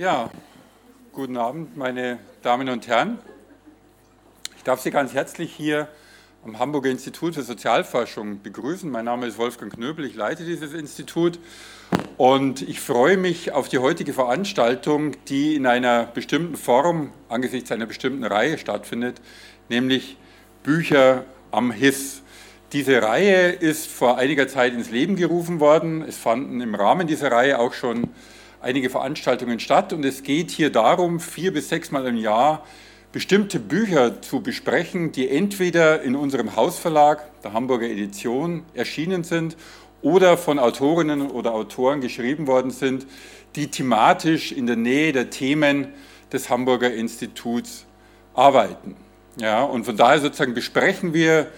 Ja, guten Abend, meine Damen und Herren. Ich darf Sie ganz herzlich hier am Hamburger Institut für Sozialforschung begrüßen. Mein Name ist Wolfgang Knöbel, ich leite dieses Institut und ich freue mich auf die heutige Veranstaltung, die in einer bestimmten Form angesichts einer bestimmten Reihe stattfindet, nämlich Bücher am HIS. Diese Reihe ist vor einiger Zeit ins Leben gerufen worden. Es fanden im Rahmen dieser Reihe auch schon einige Veranstaltungen statt und es geht hier darum, vier bis sechs Mal im Jahr bestimmte Bücher zu besprechen, die entweder in unserem Hausverlag, der Hamburger Edition, erschienen sind oder von Autorinnen oder Autoren geschrieben worden sind, die thematisch in der Nähe der Themen des Hamburger Instituts arbeiten. Ja, und von daher sozusagen besprechen wir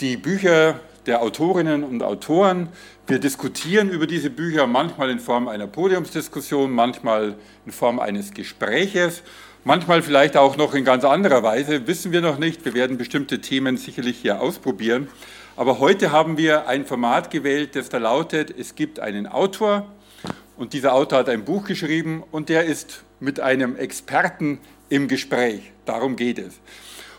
die Bücher der Autorinnen und Autoren. Wir diskutieren über diese Bücher manchmal in Form einer Podiumsdiskussion, manchmal in Form eines Gespräches Manchmal vielleicht auch noch in ganz anderer Weise, wissen wir noch nicht. Wir werden bestimmte Themen sicherlich hier ausprobieren. Aber heute haben wir ein Format gewählt, das da lautet, es gibt einen Autor und dieser Autor hat ein Buch geschrieben und der ist mit einem Experten im Gespräch. Darum geht es.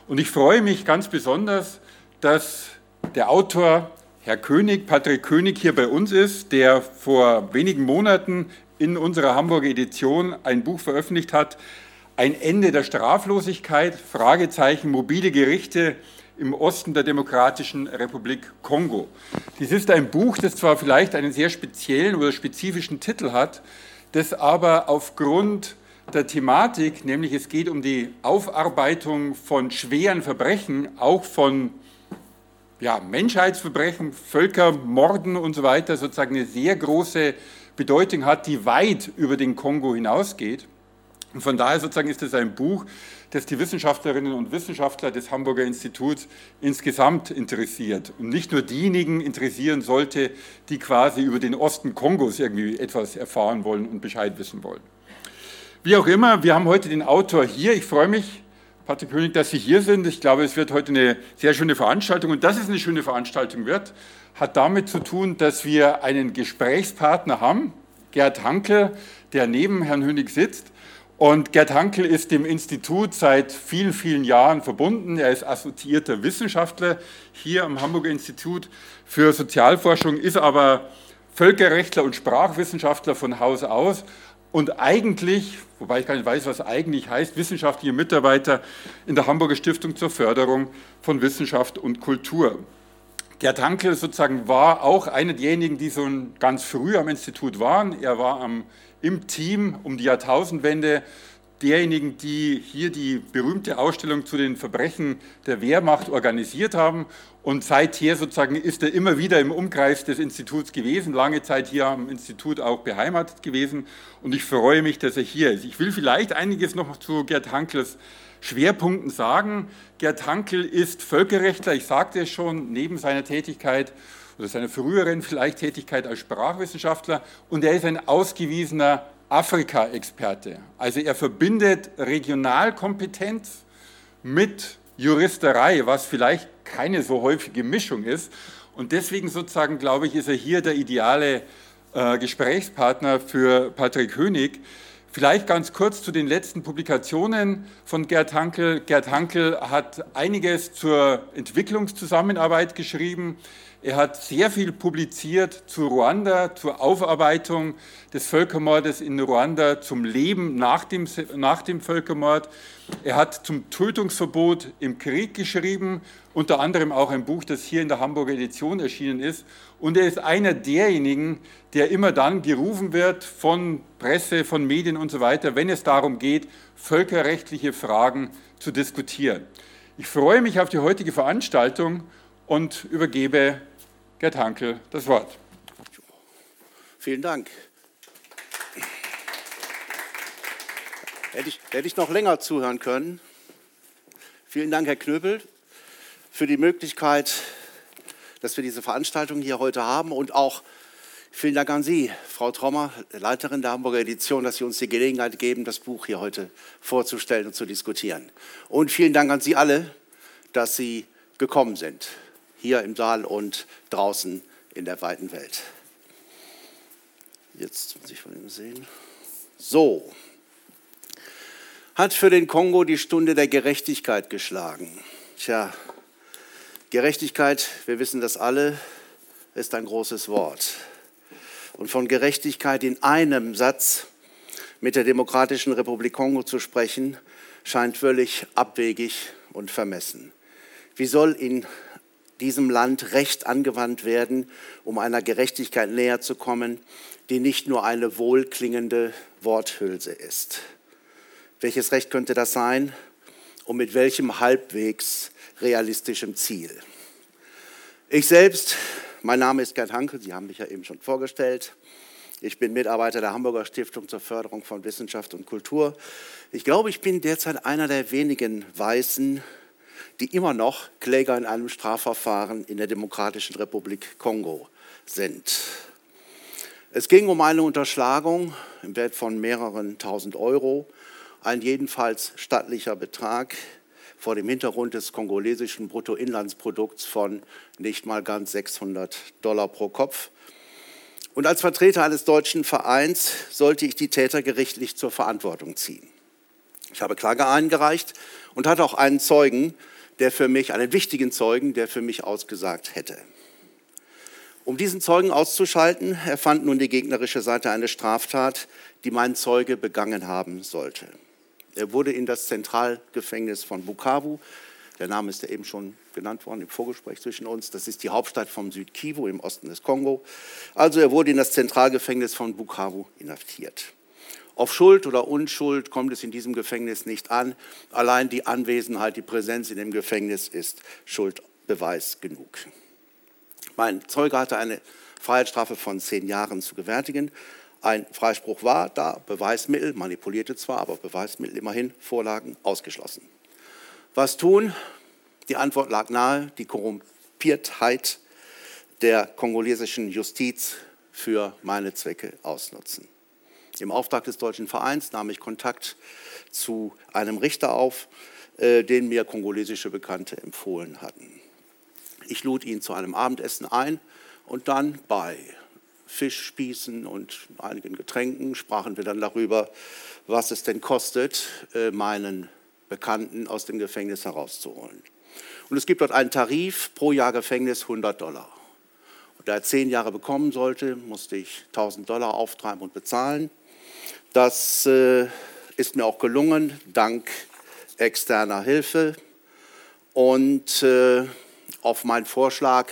Und ich freue mich ganz besonders, dass der Autor, Herr König, Patrick König, hier bei uns ist, der vor wenigen Monaten in unserer Hamburger Edition ein Buch veröffentlicht hat, ein Ende der Straflosigkeit, Fragezeichen, mobile Gerichte im Osten der Demokratischen Republik Kongo. Dies ist ein Buch, das zwar vielleicht einen sehr speziellen oder spezifischen Titel hat, das aber aufgrund der Thematik, nämlich es geht um die Aufarbeitung von schweren Verbrechen, auch von ja, Menschheitsverbrechen, Völkermorden und so weiter, sozusagen eine sehr große Bedeutung hat, die weit über den Kongo hinausgeht. Und von daher sozusagen ist es ein Buch, das die Wissenschaftlerinnen und Wissenschaftler des Hamburger Instituts insgesamt interessiert und nicht nur diejenigen interessieren sollte, die quasi über den Osten Kongos irgendwie etwas erfahren wollen und Bescheid wissen wollen. Wie auch immer, wir haben heute den Autor hier. Ich freue mich, Patrick König, dass Sie hier sind. Ich glaube, es wird heute eine sehr schöne Veranstaltung und dass es eine schöne Veranstaltung wird, hat damit zu tun, dass wir einen Gesprächspartner haben, Gerd Hanke, der neben Herrn Hönig sitzt und Gerd Hankel ist dem Institut seit vielen, vielen Jahren verbunden. Er ist assoziierter Wissenschaftler hier am Hamburger Institut für Sozialforschung, ist aber Völkerrechtler und Sprachwissenschaftler von Haus aus und eigentlich, wobei ich gar nicht weiß, was eigentlich heißt, wissenschaftlicher Mitarbeiter in der Hamburger Stiftung zur Förderung von Wissenschaft und Kultur. Gerd Hankel sozusagen war auch einer derjenigen, die so ganz früh am Institut waren. Er war am im Team um die Jahrtausendwende derjenigen, die hier die berühmte Ausstellung zu den Verbrechen der Wehrmacht organisiert haben. Und seither sozusagen ist er immer wieder im Umkreis des Instituts gewesen, lange Zeit hier am Institut auch beheimatet gewesen. Und ich freue mich, dass er hier ist. Ich will vielleicht einiges noch zu Gerd Hankels Schwerpunkten sagen. Gerd Hankel ist Völkerrechtler, ich sagte es schon, neben seiner Tätigkeit oder seiner früheren vielleicht Tätigkeit als Sprachwissenschaftler und er ist ein ausgewiesener Afrika-Experte. Also er verbindet Regionalkompetenz mit Juristerei, was vielleicht keine so häufige Mischung ist. Und deswegen sozusagen, glaube ich, ist er hier der ideale äh, Gesprächspartner für Patrick Hönig. Vielleicht ganz kurz zu den letzten Publikationen von Gerd Hankel. Gerd Hankel hat einiges zur Entwicklungszusammenarbeit geschrieben. Er hat sehr viel publiziert zu Ruanda, zur Aufarbeitung des Völkermordes in Ruanda, zum Leben nach dem, nach dem Völkermord. Er hat zum Tötungsverbot im Krieg geschrieben, unter anderem auch ein Buch, das hier in der Hamburger Edition erschienen ist. Und er ist einer derjenigen, der immer dann gerufen wird von Presse, von Medien und so weiter, wenn es darum geht, völkerrechtliche Fragen zu diskutieren. Ich freue mich auf die heutige Veranstaltung und übergebe Gerd Hankel das Wort. Vielen Dank. Hätte ich, hätte ich noch länger zuhören können. Vielen Dank, Herr Knöbel, für die Möglichkeit, dass wir diese Veranstaltung hier heute haben und auch vielen Dank an Sie, Frau Trommer, Leiterin der Hamburger Edition, dass Sie uns die Gelegenheit geben, das Buch hier heute vorzustellen und zu diskutieren. Und vielen Dank an Sie alle, dass Sie gekommen sind hier im Saal und draußen in der weiten Welt. Jetzt muss ich von ihm sehen. So, hat für den Kongo die Stunde der Gerechtigkeit geschlagen. Tja, Gerechtigkeit, wir wissen das alle, ist ein großes Wort. Und von Gerechtigkeit in einem Satz mit der Demokratischen Republik Kongo zu sprechen, scheint völlig abwegig und vermessen. Wie soll in diesem Land Recht angewandt werden, um einer Gerechtigkeit näher zu kommen, die nicht nur eine wohlklingende Worthülse ist? Welches Recht könnte das sein und mit welchem halbwegs realistischem Ziel? Ich selbst, mein Name ist Gerd Hanke, Sie haben mich ja eben schon vorgestellt. Ich bin Mitarbeiter der Hamburger Stiftung zur Förderung von Wissenschaft und Kultur. Ich glaube, ich bin derzeit einer der wenigen Weißen, die immer noch Kläger in einem Strafverfahren in der Demokratischen Republik Kongo sind. Es ging um eine Unterschlagung im Wert von mehreren tausend Euro ein jedenfalls stattlicher Betrag vor dem Hintergrund des kongolesischen Bruttoinlandsprodukts von nicht mal ganz 600 Dollar pro Kopf. Und als Vertreter eines deutschen Vereins sollte ich die Täter gerichtlich zur Verantwortung ziehen. Ich habe Klage eingereicht und hatte auch einen Zeugen, der für mich, einen wichtigen Zeugen, der für mich ausgesagt hätte. Um diesen Zeugen auszuschalten, erfand nun die gegnerische Seite eine Straftat, die mein Zeuge begangen haben sollte. Er wurde in das Zentralgefängnis von Bukavu, der Name ist ja eben schon genannt worden im Vorgespräch zwischen uns, das ist die Hauptstadt vom Südkivu im Osten des Kongo. Also er wurde in das Zentralgefängnis von Bukavu inhaftiert. Auf Schuld oder Unschuld kommt es in diesem Gefängnis nicht an. Allein die Anwesenheit, die Präsenz in dem Gefängnis ist Schuldbeweis genug. Mein Zeuge hatte eine Freiheitsstrafe von zehn Jahren zu gewärtigen. Ein Freispruch war da, Beweismittel, manipulierte zwar, aber Beweismittel immerhin, Vorlagen ausgeschlossen. Was tun? Die Antwort lag nahe, die Korrumpiertheit der kongolesischen Justiz für meine Zwecke ausnutzen. Im Auftrag des Deutschen Vereins nahm ich Kontakt zu einem Richter auf, äh, den mir kongolesische Bekannte empfohlen hatten. Ich lud ihn zu einem Abendessen ein und dann bei Fischspießen und einigen Getränken sprachen wir dann darüber, was es denn kostet, äh, meinen Bekannten aus dem Gefängnis herauszuholen. Und es gibt dort einen Tarif pro Jahr Gefängnis 100 Dollar. Und da er zehn Jahre bekommen sollte, musste ich 1000 Dollar auftreiben und bezahlen. Das äh, ist mir auch gelungen, dank externer Hilfe. Und äh, auf meinen Vorschlag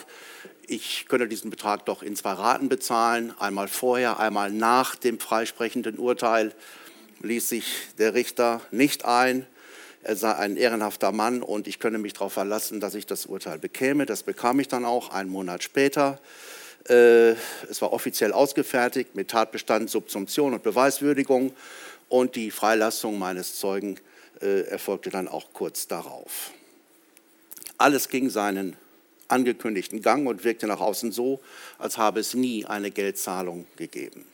ich könne diesen Betrag doch in zwei Raten bezahlen, einmal vorher, einmal nach dem freisprechenden Urteil, ließ sich der Richter nicht ein. Er sei ein ehrenhafter Mann und ich könne mich darauf verlassen, dass ich das Urteil bekäme. Das bekam ich dann auch einen Monat später. Äh, es war offiziell ausgefertigt mit Tatbestand, Subsumption und Beweiswürdigung und die Freilassung meines Zeugen äh, erfolgte dann auch kurz darauf. Alles ging seinen angekündigten Gang und wirkte nach außen so, als habe es nie eine Geldzahlung gegeben.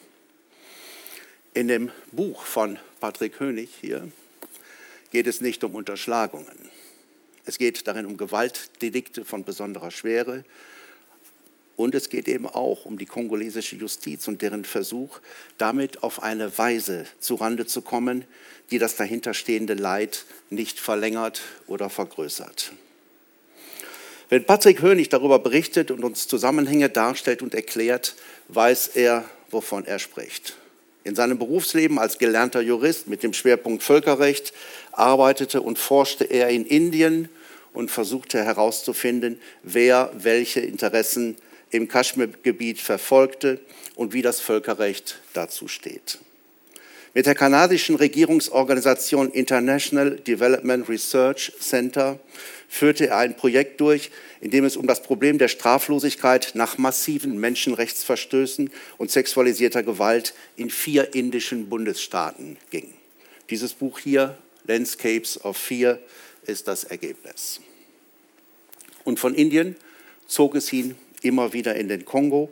In dem Buch von Patrick Hönig hier geht es nicht um Unterschlagungen. Es geht darin um Gewaltdelikte von besonderer Schwere und es geht eben auch um die kongolesische Justiz und deren Versuch, damit auf eine Weise zurande zu kommen, die das dahinterstehende Leid nicht verlängert oder vergrößert. Wenn Patrick Hönig darüber berichtet und uns Zusammenhänge darstellt und erklärt, weiß er, wovon er spricht. In seinem Berufsleben als gelernter Jurist mit dem Schwerpunkt Völkerrecht arbeitete und forschte er in Indien und versuchte herauszufinden, wer welche Interessen im Kaschmirgebiet verfolgte und wie das Völkerrecht dazu steht. Mit der kanadischen Regierungsorganisation International Development Research Center führte er ein Projekt durch, in dem es um das Problem der Straflosigkeit nach massiven Menschenrechtsverstößen und sexualisierter Gewalt in vier indischen Bundesstaaten ging. Dieses Buch hier, Landscapes of Fear, ist das Ergebnis. Und von Indien zog es ihn immer wieder in den Kongo,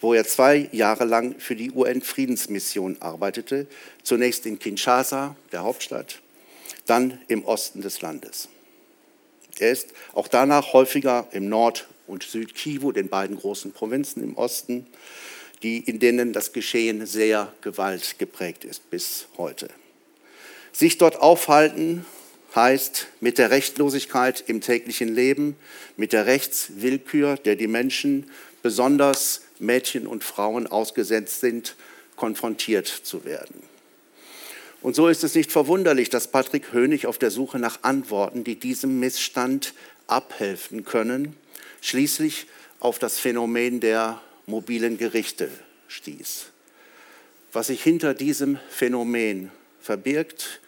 wo er zwei Jahre lang für die UN-Friedensmission arbeitete, zunächst in Kinshasa, der Hauptstadt, dann im Osten des Landes. Er ist auch danach häufiger im Nord- und Südkivu, den beiden großen Provinzen im Osten, die, in denen das Geschehen sehr gewaltgeprägt ist bis heute. Sich dort aufhalten heißt mit der Rechtlosigkeit im täglichen Leben, mit der Rechtswillkür, der die Menschen, besonders Mädchen und Frauen ausgesetzt sind, konfrontiert zu werden. Und so ist es nicht verwunderlich, dass Patrick Hönig auf der Suche nach Antworten, die diesem Missstand abhelfen können, schließlich auf das Phänomen der mobilen Gerichte stieß. Was sich hinter diesem Phänomen verbirgt,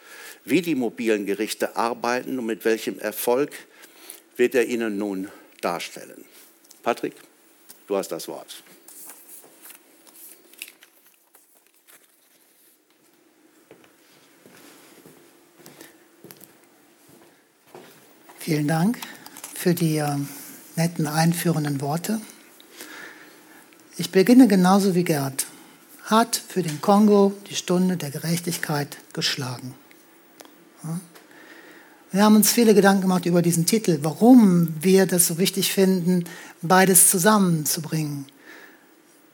wie die mobilen Gerichte arbeiten und mit welchem Erfolg, wird er Ihnen nun darstellen. Patrick, du hast das Wort. Vielen Dank für die äh, netten einführenden Worte. Ich beginne genauso wie Gerd. Hat für den Kongo die Stunde der Gerechtigkeit geschlagen. Wir haben uns viele Gedanken gemacht über diesen Titel, warum wir das so wichtig finden, beides zusammenzubringen.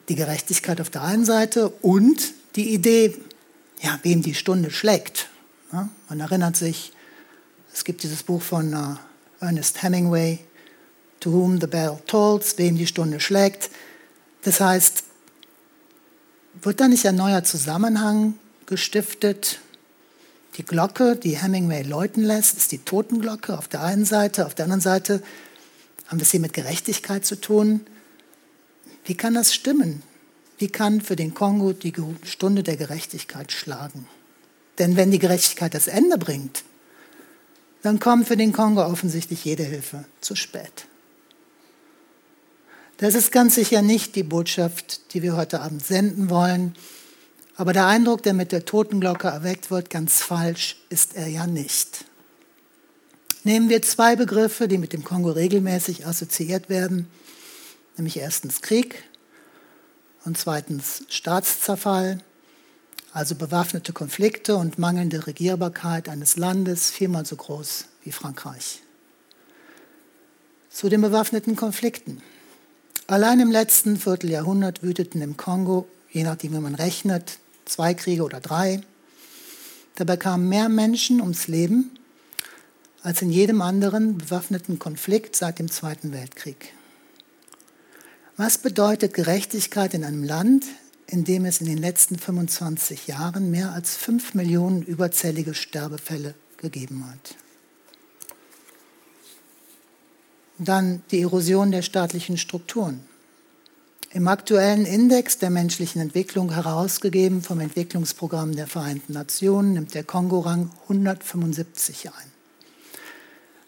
Die Gerechtigkeit auf der einen Seite und die Idee, ja, wem die Stunde schlägt. Man erinnert sich, es gibt dieses Buch von äh, Ernest Hemingway, To whom the bell tolls, wem die Stunde schlägt. Das heißt, wird da nicht ein neuer Zusammenhang gestiftet? Die Glocke, die Hemingway läuten lässt, ist die Totenglocke auf der einen Seite. Auf der anderen Seite haben wir es hier mit Gerechtigkeit zu tun. Wie kann das stimmen? Wie kann für den Kongo die Stunde der Gerechtigkeit schlagen? Denn wenn die Gerechtigkeit das Ende bringt, dann kommt für den Kongo offensichtlich jede Hilfe zu spät. Das ist ganz sicher nicht die Botschaft, die wir heute Abend senden wollen. Aber der Eindruck, der mit der Totenglocke erweckt wird, ganz falsch ist er ja nicht. Nehmen wir zwei Begriffe, die mit dem Kongo regelmäßig assoziiert werden, nämlich erstens Krieg und zweitens Staatszerfall also bewaffnete Konflikte und mangelnde Regierbarkeit eines Landes viermal so groß wie Frankreich. Zu den bewaffneten Konflikten. Allein im letzten Vierteljahrhundert wüteten im Kongo, je nachdem wie man rechnet, zwei Kriege oder drei. Dabei kamen mehr Menschen ums Leben als in jedem anderen bewaffneten Konflikt seit dem Zweiten Weltkrieg. Was bedeutet Gerechtigkeit in einem Land, in dem es in den letzten 25 Jahren mehr als 5 Millionen überzählige Sterbefälle gegeben hat. Dann die Erosion der staatlichen Strukturen. Im aktuellen Index der menschlichen Entwicklung, herausgegeben vom Entwicklungsprogramm der Vereinten Nationen, nimmt der Kongo-Rang 175 ein.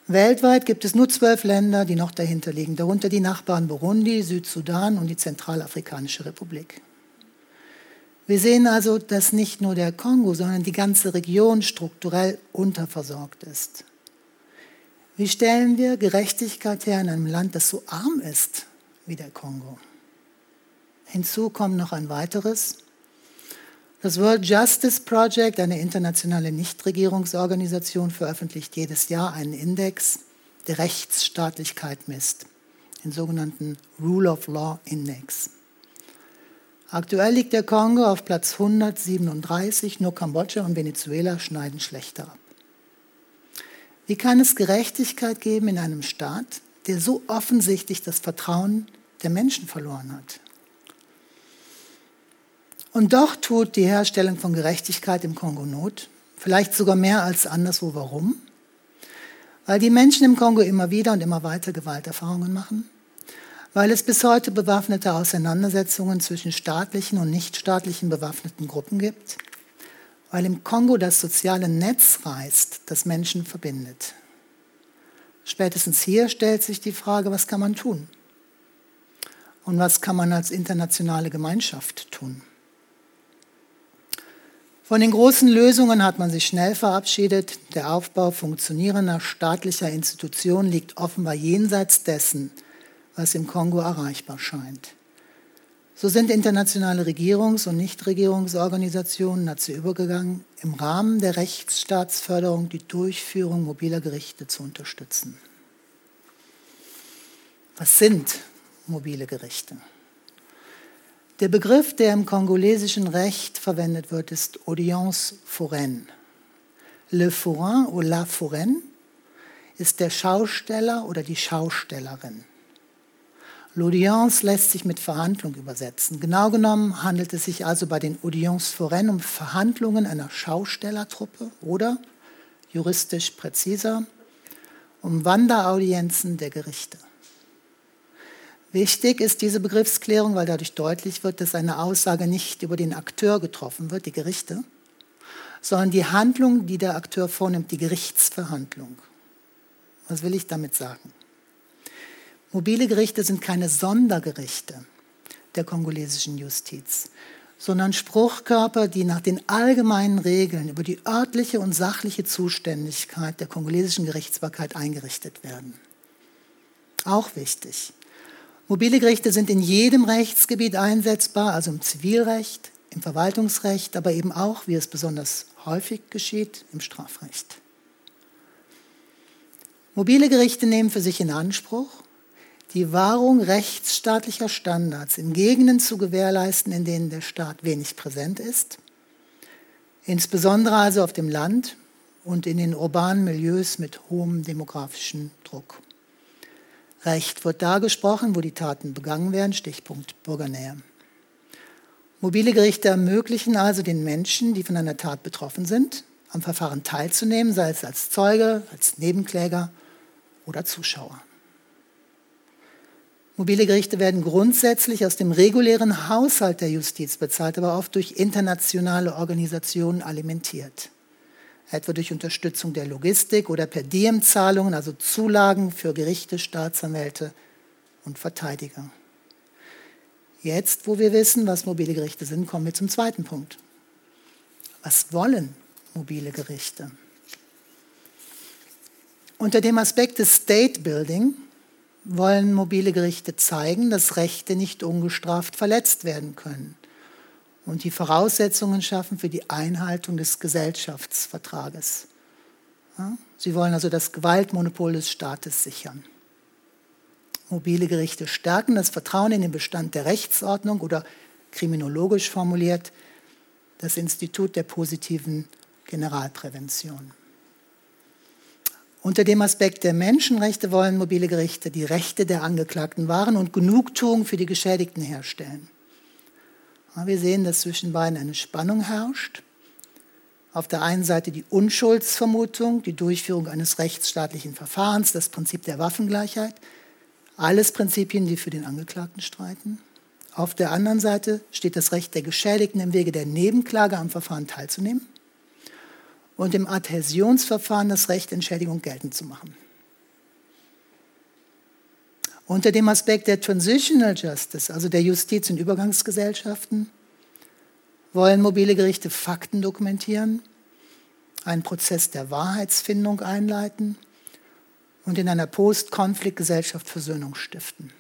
Weltweit gibt es nur zwölf Länder, die noch dahinter liegen, darunter die Nachbarn Burundi, Südsudan und die Zentralafrikanische Republik. Wir sehen also, dass nicht nur der Kongo, sondern die ganze Region strukturell unterversorgt ist. Wie stellen wir Gerechtigkeit her in einem Land, das so arm ist wie der Kongo? Hinzu kommt noch ein weiteres. Das World Justice Project, eine internationale Nichtregierungsorganisation, veröffentlicht jedes Jahr einen Index, der Rechtsstaatlichkeit misst, den sogenannten Rule of Law Index. Aktuell liegt der Kongo auf Platz 137, nur Kambodscha und Venezuela schneiden schlechter ab. Wie kann es Gerechtigkeit geben in einem Staat, der so offensichtlich das Vertrauen der Menschen verloren hat? Und doch tut die Herstellung von Gerechtigkeit im Kongo Not, vielleicht sogar mehr als anderswo. Warum? Weil die Menschen im Kongo immer wieder und immer weiter Gewalterfahrungen machen, weil es bis heute bewaffnete Auseinandersetzungen zwischen staatlichen und nichtstaatlichen bewaffneten Gruppen gibt, weil im Kongo das soziale Netz reißt, das Menschen verbindet. Spätestens hier stellt sich die Frage, was kann man tun? Und was kann man als internationale Gemeinschaft tun? Von den großen Lösungen hat man sich schnell verabschiedet. Der Aufbau funktionierender staatlicher Institutionen liegt offenbar jenseits dessen, was im Kongo erreichbar scheint. So sind internationale Regierungs- und Nichtregierungsorganisationen dazu übergegangen, im Rahmen der Rechtsstaatsförderung die Durchführung mobiler Gerichte zu unterstützen. Was sind mobile Gerichte? Der Begriff, der im kongolesischen Recht verwendet wird, ist Audience foraine. Le Forain oder La Foraine ist der Schausteller oder die Schaustellerin. L'Audience lässt sich mit Verhandlung übersetzen. Genau genommen handelt es sich also bei den Audiences foraines um Verhandlungen einer Schaustellertruppe oder, juristisch präziser, um Wanderaudienzen der Gerichte. Wichtig ist diese Begriffsklärung, weil dadurch deutlich wird, dass eine Aussage nicht über den Akteur getroffen wird, die Gerichte, sondern die Handlung, die der Akteur vornimmt, die Gerichtsverhandlung. Was will ich damit sagen? Mobile Gerichte sind keine Sondergerichte der kongolesischen Justiz, sondern Spruchkörper, die nach den allgemeinen Regeln über die örtliche und sachliche Zuständigkeit der kongolesischen Gerichtsbarkeit eingerichtet werden. Auch wichtig. Mobile Gerichte sind in jedem Rechtsgebiet einsetzbar, also im Zivilrecht, im Verwaltungsrecht, aber eben auch, wie es besonders häufig geschieht, im Strafrecht. Mobile Gerichte nehmen für sich in Anspruch, die Wahrung rechtsstaatlicher Standards in Gegenden zu gewährleisten, in denen der Staat wenig präsent ist, insbesondere also auf dem Land und in den urbanen Milieus mit hohem demografischen Druck. Recht wird da gesprochen, wo die Taten begangen werden, Stichpunkt Bürgernähe. Mobile Gerichte ermöglichen also den Menschen, die von einer Tat betroffen sind, am Verfahren teilzunehmen, sei es als Zeuge, als Nebenkläger oder Zuschauer. Mobile Gerichte werden grundsätzlich aus dem regulären Haushalt der Justiz bezahlt, aber oft durch internationale Organisationen alimentiert. Etwa durch Unterstützung der Logistik oder per Diem-Zahlungen, also Zulagen für Gerichte, Staatsanwälte und Verteidiger. Jetzt, wo wir wissen, was mobile Gerichte sind, kommen wir zum zweiten Punkt. Was wollen mobile Gerichte? Unter dem Aspekt des State Building wollen mobile Gerichte zeigen, dass Rechte nicht ungestraft verletzt werden können und die Voraussetzungen schaffen für die Einhaltung des Gesellschaftsvertrages. Sie wollen also das Gewaltmonopol des Staates sichern. Mobile Gerichte stärken das Vertrauen in den Bestand der Rechtsordnung oder kriminologisch formuliert das Institut der positiven Generalprävention. Unter dem Aspekt der Menschenrechte wollen mobile Gerichte die Rechte der Angeklagten wahren und Genugtuung für die Geschädigten herstellen. Wir sehen, dass zwischen beiden eine Spannung herrscht. Auf der einen Seite die Unschuldsvermutung, die Durchführung eines rechtsstaatlichen Verfahrens, das Prinzip der Waffengleichheit, alles Prinzipien, die für den Angeklagten streiten. Auf der anderen Seite steht das Recht der Geschädigten im Wege der Nebenklage am Verfahren teilzunehmen und im Adhäsionsverfahren das Recht, Entschädigung geltend zu machen. Unter dem Aspekt der Transitional Justice, also der Justiz in Übergangsgesellschaften, wollen mobile Gerichte Fakten dokumentieren, einen Prozess der Wahrheitsfindung einleiten und in einer Post-Konflikt-Gesellschaft Versöhnung stiften.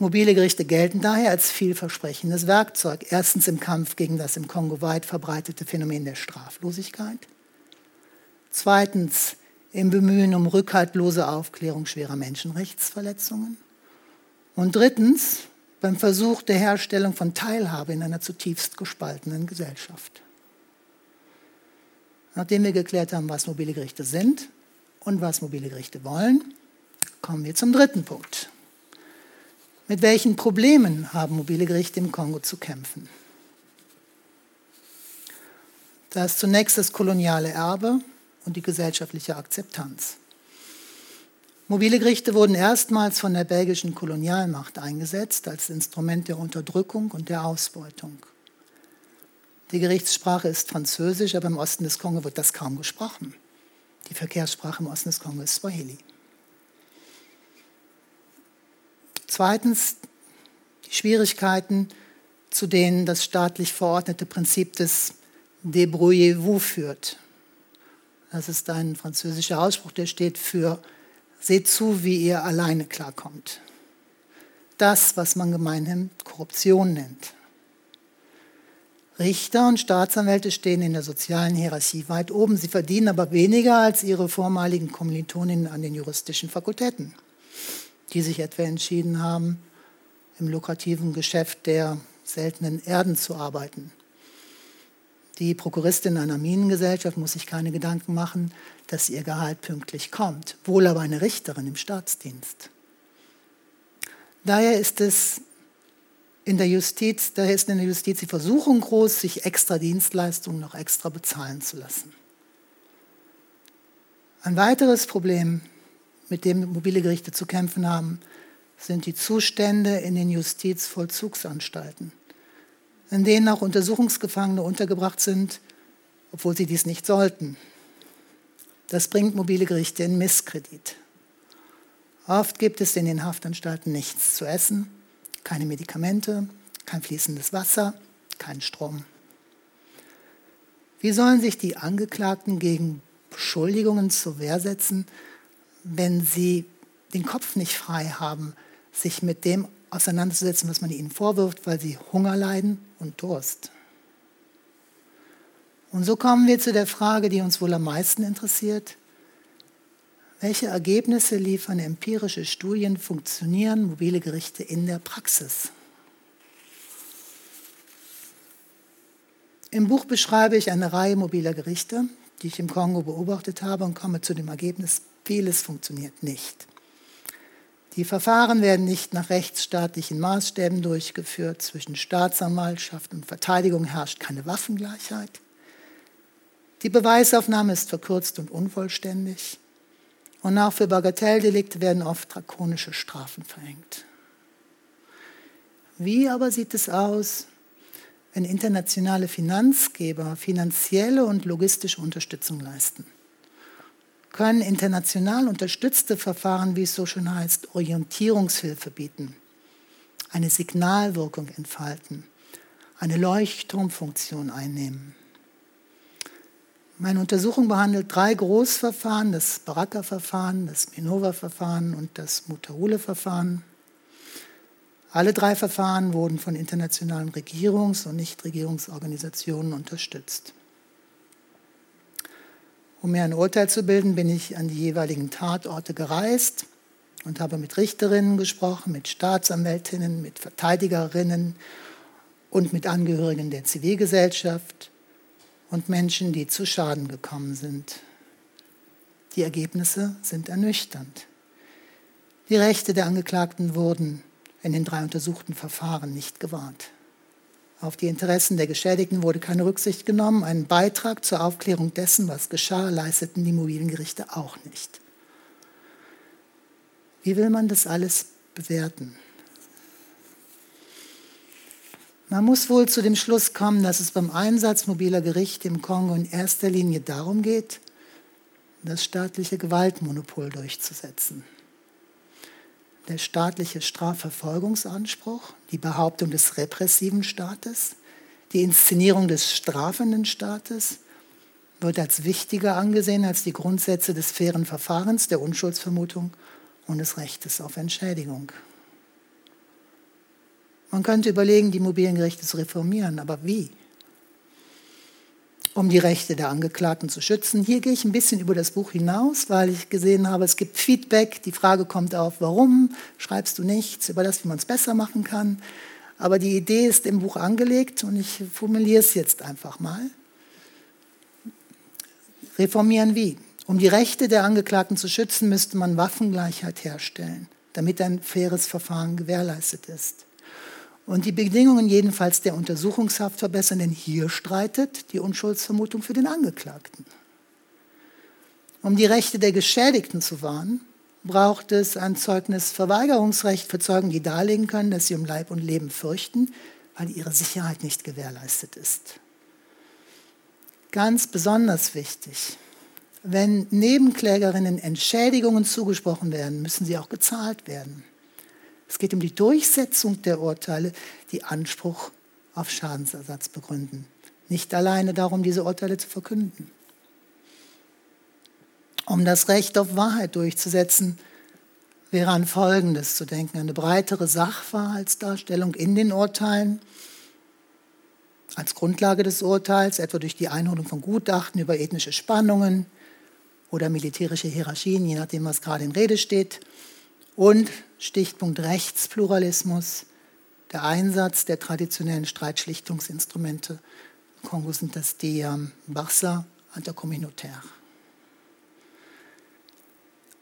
Mobile Gerichte gelten daher als vielversprechendes Werkzeug. Erstens im Kampf gegen das im Kongo weit verbreitete Phänomen der Straflosigkeit. Zweitens im Bemühen um rückhaltlose Aufklärung schwerer Menschenrechtsverletzungen. Und drittens beim Versuch der Herstellung von Teilhabe in einer zutiefst gespaltenen Gesellschaft. Nachdem wir geklärt haben, was mobile Gerichte sind und was mobile Gerichte wollen, kommen wir zum dritten Punkt. Mit welchen Problemen haben mobile Gerichte im Kongo zu kämpfen? Da ist zunächst das koloniale Erbe und die gesellschaftliche Akzeptanz. Mobile Gerichte wurden erstmals von der belgischen Kolonialmacht eingesetzt als Instrument der Unterdrückung und der Ausbeutung. Die Gerichtssprache ist Französisch, aber im Osten des Kongo wird das kaum gesprochen. Die Verkehrssprache im Osten des Kongo ist Swahili. Zweitens die Schwierigkeiten, zu denen das staatlich verordnete Prinzip des Débrouillez-vous führt. Das ist ein französischer Ausspruch, der steht für Seht zu, wie ihr alleine klarkommt. Das, was man gemeinhin Korruption nennt. Richter und Staatsanwälte stehen in der sozialen Hierarchie weit oben. Sie verdienen aber weniger als ihre vormaligen Kommilitoninnen an den juristischen Fakultäten die sich etwa entschieden haben, im lukrativen Geschäft der seltenen Erden zu arbeiten. Die Prokuristin einer Minengesellschaft muss sich keine Gedanken machen, dass ihr Gehalt pünktlich kommt, wohl aber eine Richterin im Staatsdienst. Daher ist es in der Justiz, daher ist in der Justiz die Versuchung groß, sich extra Dienstleistungen noch extra bezahlen zu lassen. Ein weiteres Problem, mit dem mobile Gerichte zu kämpfen haben, sind die Zustände in den Justizvollzugsanstalten, in denen auch Untersuchungsgefangene untergebracht sind, obwohl sie dies nicht sollten. Das bringt mobile Gerichte in Misskredit. Oft gibt es in den Haftanstalten nichts zu essen, keine Medikamente, kein fließendes Wasser, kein Strom. Wie sollen sich die Angeklagten gegen Beschuldigungen zur Wehr setzen, wenn sie den Kopf nicht frei haben, sich mit dem auseinanderzusetzen, was man ihnen vorwirft, weil sie Hunger leiden und Durst? Und so kommen wir zu der Frage, die uns wohl am meisten interessiert. Welche Ergebnisse liefern empirische Studien, funktionieren mobile Gerichte in der Praxis? Im Buch beschreibe ich eine Reihe mobiler Gerichte, die ich im Kongo beobachtet habe und komme zu dem Ergebnis, vieles funktioniert nicht. Die Verfahren werden nicht nach rechtsstaatlichen Maßstäben durchgeführt. Zwischen Staatsanwaltschaft und Verteidigung herrscht keine Waffengleichheit. Die Beweisaufnahme ist verkürzt und unvollständig. Und auch für Bagatelldelikte werden oft drakonische Strafen verhängt. Wie aber sieht es aus, wenn internationale Finanzgeber finanzielle und logistische Unterstützung leisten? Können international unterstützte Verfahren, wie es so schön heißt, Orientierungshilfe bieten, eine Signalwirkung entfalten, eine Leuchtturmfunktion einnehmen? Meine Untersuchung behandelt drei Großverfahren, das Baraka-Verfahren, das Minova-Verfahren und das Mutahule-Verfahren. Alle drei Verfahren wurden von internationalen Regierungs- und Nichtregierungsorganisationen unterstützt. Um mir ein Urteil zu bilden, bin ich an die jeweiligen Tatorte gereist und habe mit Richterinnen gesprochen, mit Staatsanwältinnen, mit Verteidigerinnen und mit Angehörigen der Zivilgesellschaft und Menschen, die zu Schaden gekommen sind. Die Ergebnisse sind ernüchternd. Die Rechte der Angeklagten wurden in den drei untersuchten Verfahren nicht gewahrt. Auf die Interessen der Geschädigten wurde keine Rücksicht genommen. Einen Beitrag zur Aufklärung dessen, was geschah, leisteten die mobilen Gerichte auch nicht. Wie will man das alles bewerten? Man muss wohl zu dem Schluss kommen, dass es beim Einsatz mobiler Gerichte im Kongo in erster Linie darum geht, das staatliche Gewaltmonopol durchzusetzen. Der staatliche Strafverfolgungsanspruch, die Behauptung des repressiven Staates, die Inszenierung des strafenden Staates wird als wichtiger angesehen als die Grundsätze des fairen Verfahrens, der Unschuldsvermutung und des Rechtes auf Entschädigung. Man könnte überlegen, die mobilen Gerichte zu reformieren, aber wie? Um die Rechte der Angeklagten zu schützen. Hier gehe ich ein bisschen über das Buch hinaus, weil ich gesehen habe, es gibt Feedback. Die Frage kommt auf, warum schreibst du nichts über das, wie man es besser machen kann. Aber die Idee ist im Buch angelegt und ich formuliere es jetzt einfach mal. Reformieren wie? Um die Rechte der Angeklagten zu schützen, müsste man Waffengleichheit herstellen, damit ein faires Verfahren gewährleistet ist und die Bedingungen jedenfalls der Untersuchungshaft verbessern, denn hier streitet die Unschuldsvermutung für den Angeklagten. Um die Rechte der Geschädigten zu wahren, braucht es ein Zeugnisverweigerungsrecht für Zeugen, die darlegen können, dass sie um Leib und Leben fürchten, weil ihre Sicherheit nicht gewährleistet ist. Ganz besonders wichtig, wenn Nebenklägerinnen Entschädigungen zugesprochen werden, müssen sie auch gezahlt werden. Es geht um die Durchsetzung der Urteile, die Anspruch auf Schadensersatz begründen. Nicht alleine darum, diese Urteile zu verkünden. Um das Recht auf Wahrheit durchzusetzen, wäre an Folgendes zu denken. Eine breitere Sachverhaltsdarstellung in den Urteilen als Grundlage des Urteils, etwa durch die Einholung von Gutachten über ethnische Spannungen oder militärische Hierarchien, je nachdem, was gerade in Rede steht. Und Stichpunkt Rechtspluralismus, der Einsatz der traditionellen Streitschlichtungsinstrumente Im Kongo sind das die ähm, Barça Intercommunautaire.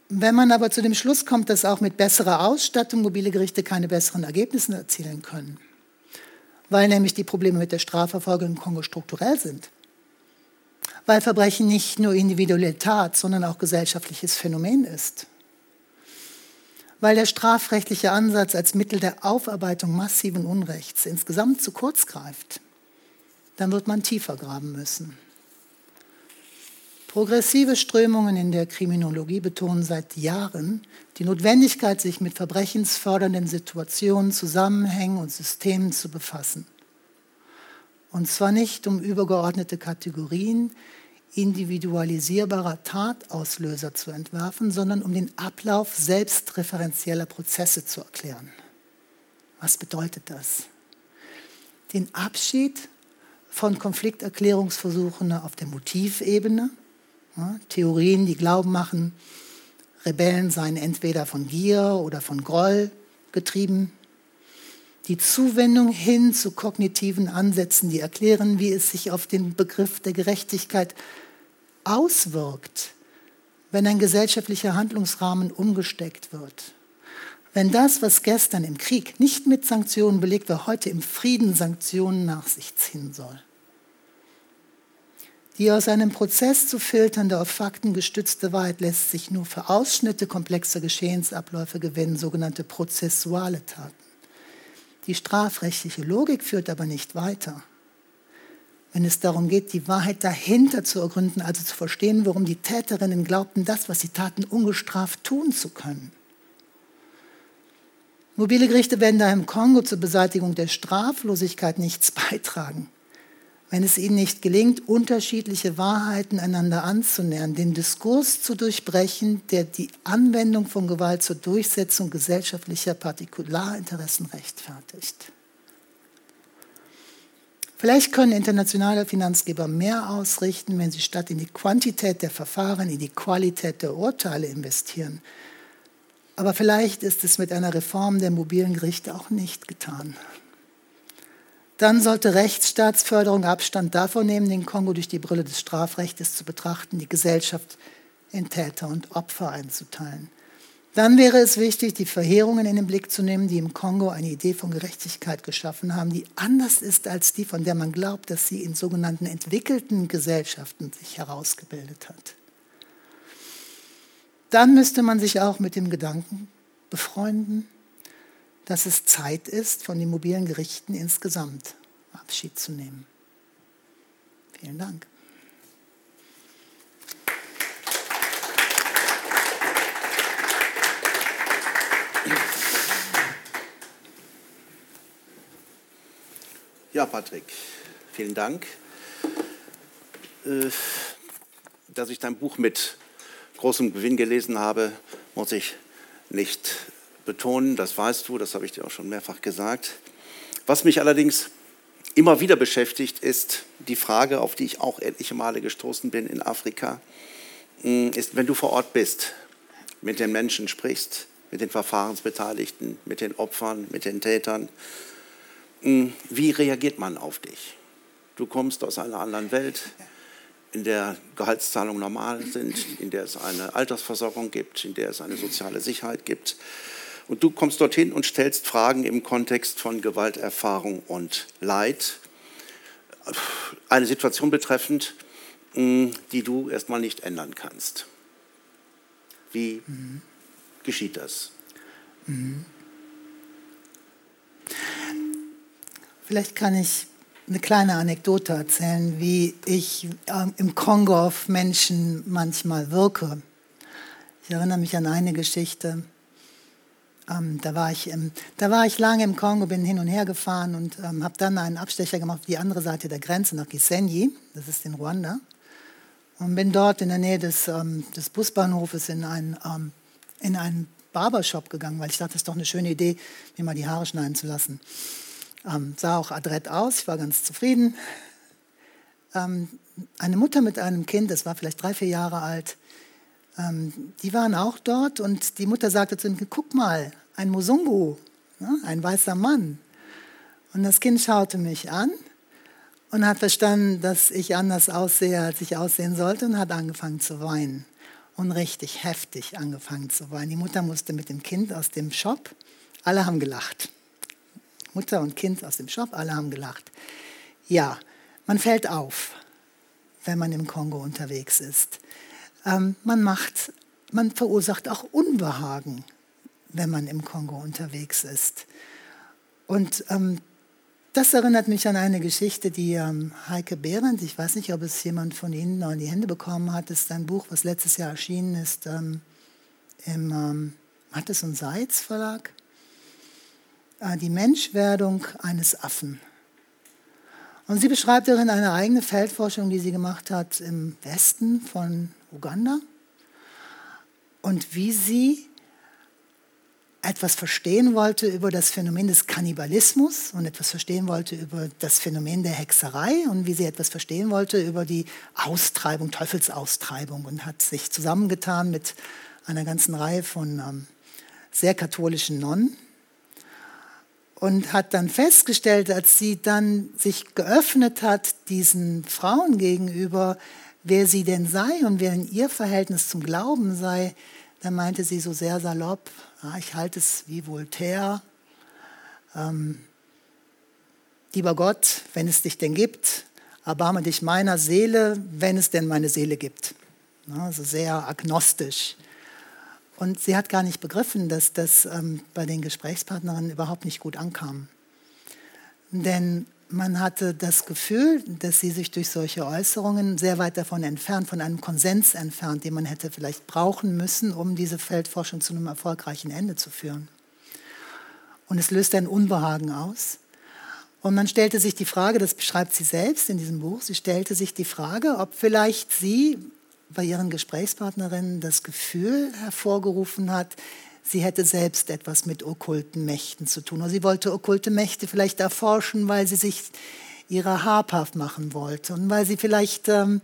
Wenn man aber zu dem Schluss kommt, dass auch mit besserer Ausstattung mobile Gerichte keine besseren Ergebnisse erzielen können, weil nämlich die Probleme mit der Strafverfolgung im Kongo strukturell sind, weil Verbrechen nicht nur individuelle Tat, sondern auch gesellschaftliches Phänomen ist, weil der strafrechtliche Ansatz als Mittel der Aufarbeitung massiven Unrechts insgesamt zu kurz greift, dann wird man tiefer graben müssen. Progressive Strömungen in der Kriminologie betonen seit Jahren die Notwendigkeit, sich mit verbrechensfördernden Situationen, Zusammenhängen und Systemen zu befassen. Und zwar nicht um übergeordnete Kategorien individualisierbarer Tatauslöser zu entwerfen, sondern um den Ablauf selbstreferenzieller Prozesse zu erklären. Was bedeutet das? Den Abschied von Konflikterklärungsversuchen auf der Motivebene, ja, Theorien, die Glauben machen, Rebellen seien entweder von Gier oder von Groll getrieben. Die Zuwendung hin zu kognitiven Ansätzen, die erklären, wie es sich auf den Begriff der Gerechtigkeit auswirkt, wenn ein gesellschaftlicher Handlungsrahmen umgesteckt wird. Wenn das, was gestern im Krieg nicht mit Sanktionen belegt war, heute im Frieden Sanktionen nach sich ziehen soll die aus einem Prozess zu filternde, auf Fakten gestützte Wahrheit lässt sich nur für Ausschnitte komplexer Geschehensabläufe gewinnen, sogenannte prozessuale Taten. Die strafrechtliche Logik führt aber nicht weiter. Wenn es darum geht, die Wahrheit dahinter zu ergründen, also zu verstehen, warum die Täterinnen glaubten, das, was sie taten, ungestraft tun zu können. Mobile Gerichte werden da im Kongo zur Beseitigung der Straflosigkeit nichts beitragen wenn es ihnen nicht gelingt, unterschiedliche Wahrheiten einander anzunähern, den Diskurs zu durchbrechen, der die Anwendung von Gewalt zur Durchsetzung gesellschaftlicher Partikularinteressen rechtfertigt. Vielleicht können internationale Finanzgeber mehr ausrichten, wenn sie statt in die Quantität der Verfahren in die Qualität der Urteile investieren. Aber vielleicht ist es mit einer Reform der mobilen Gerichte auch nicht getan. Dann sollte Rechtsstaatsförderung Abstand davon nehmen, den Kongo durch die Brille des Strafrechts zu betrachten, die Gesellschaft in Täter und Opfer einzuteilen. Dann wäre es wichtig, die Verheerungen in den Blick zu nehmen, die im Kongo eine Idee von Gerechtigkeit geschaffen haben, die anders ist als die, von der man glaubt, dass sie in sogenannten entwickelten Gesellschaften sich herausgebildet hat. Dann müsste man sich auch mit dem Gedanken befreunden, dass es Zeit ist, von den mobilen Gerichten insgesamt Abschied zu nehmen. Vielen Dank. Ja, Patrick, vielen Dank. Äh, dass ich dein Buch mit großem Gewinn gelesen habe, muss ich nicht betonen, das weißt du, das habe ich dir auch schon mehrfach gesagt. Was mich allerdings immer wieder beschäftigt, ist die Frage, auf die ich auch etliche Male gestoßen bin in Afrika, hm, ist, wenn du vor Ort bist, mit den Menschen sprichst, mit den Verfahrensbeteiligten, mit den Opfern, mit den Tätern, wie reagiert man auf dich? Du kommst aus einer anderen Welt, in der Gehaltszahlungen normal sind, in der es eine Altersversorgung gibt, in der es eine soziale Sicherheit gibt. Und du kommst dorthin und stellst Fragen im Kontext von Gewalterfahrung und Leid. Eine Situation betreffend, mm, die du erstmal nicht ändern kannst. Wie mhm. geschieht das? Mhm. Vielleicht kann ich eine kleine Anekdote erzählen, wie ich ähm, im Kongo auf Menschen manchmal wirke. Ich erinnere mich an eine Geschichte. Ähm, da, war ich im, da war ich lange im Kongo, bin hin und her gefahren und ähm, habe dann einen Abstecher gemacht auf die andere Seite der Grenze nach Gisenyi, das ist in Ruanda. Und bin dort in der Nähe des, ähm, des Busbahnhofes in einen, ähm, in einen Barbershop gegangen, weil ich dachte, das ist doch eine schöne Idee, mir mal die Haare schneiden zu lassen. Ähm, sah auch adrett aus, ich war ganz zufrieden. Ähm, eine Mutter mit einem Kind, das war vielleicht drei, vier Jahre alt, ähm, die waren auch dort und die Mutter sagte zu ihm, guck mal, ein Musungu, ne, ein weißer Mann. Und das Kind schaute mich an und hat verstanden, dass ich anders aussehe, als ich aussehen sollte und hat angefangen zu weinen. Und richtig heftig angefangen zu weinen. Die Mutter musste mit dem Kind aus dem Shop, alle haben gelacht. Mutter und Kind aus dem Shop, alle haben gelacht. Ja, man fällt auf, wenn man im Kongo unterwegs ist. Ähm, man macht, man verursacht auch Unbehagen, wenn man im Kongo unterwegs ist. Und ähm, das erinnert mich an eine Geschichte, die ähm, Heike Behrendt, ich weiß nicht, ob es jemand von Ihnen noch in die Hände bekommen hat, ist ein Buch, was letztes Jahr erschienen ist ähm, im ähm, Mattes und Seitz Verlag. Äh, die Menschwerdung eines Affen. Und sie beschreibt darin eine eigene Feldforschung, die sie gemacht hat im Westen von Uganda und wie sie etwas verstehen wollte über das Phänomen des Kannibalismus und etwas verstehen wollte über das Phänomen der Hexerei und wie sie etwas verstehen wollte über die Austreibung, Teufelsaustreibung und hat sich zusammengetan mit einer ganzen Reihe von ähm, sehr katholischen Nonnen und hat dann festgestellt, als sie dann sich geöffnet hat diesen Frauen gegenüber, wer sie denn sei und wer in ihr Verhältnis zum Glauben sei, dann meinte sie so sehr salopp, ja, ich halte es wie Voltaire, ähm, lieber Gott, wenn es dich denn gibt, erbarme dich meiner Seele, wenn es denn meine Seele gibt. Also sehr agnostisch. Und sie hat gar nicht begriffen, dass das ähm, bei den Gesprächspartnerinnen überhaupt nicht gut ankam. Denn man hatte das Gefühl, dass sie sich durch solche Äußerungen sehr weit davon entfernt, von einem Konsens entfernt, den man hätte vielleicht brauchen müssen, um diese Feldforschung zu einem erfolgreichen Ende zu führen. Und es löste ein Unbehagen aus. Und man stellte sich die Frage, das beschreibt sie selbst in diesem Buch, sie stellte sich die Frage, ob vielleicht sie bei ihren Gesprächspartnerinnen das Gefühl hervorgerufen hat, sie hätte selbst etwas mit okkulten Mächten zu tun. Oder sie wollte okkulte Mächte vielleicht erforschen, weil sie sich ihrer habhaft machen wollte und weil sie vielleicht, ähm,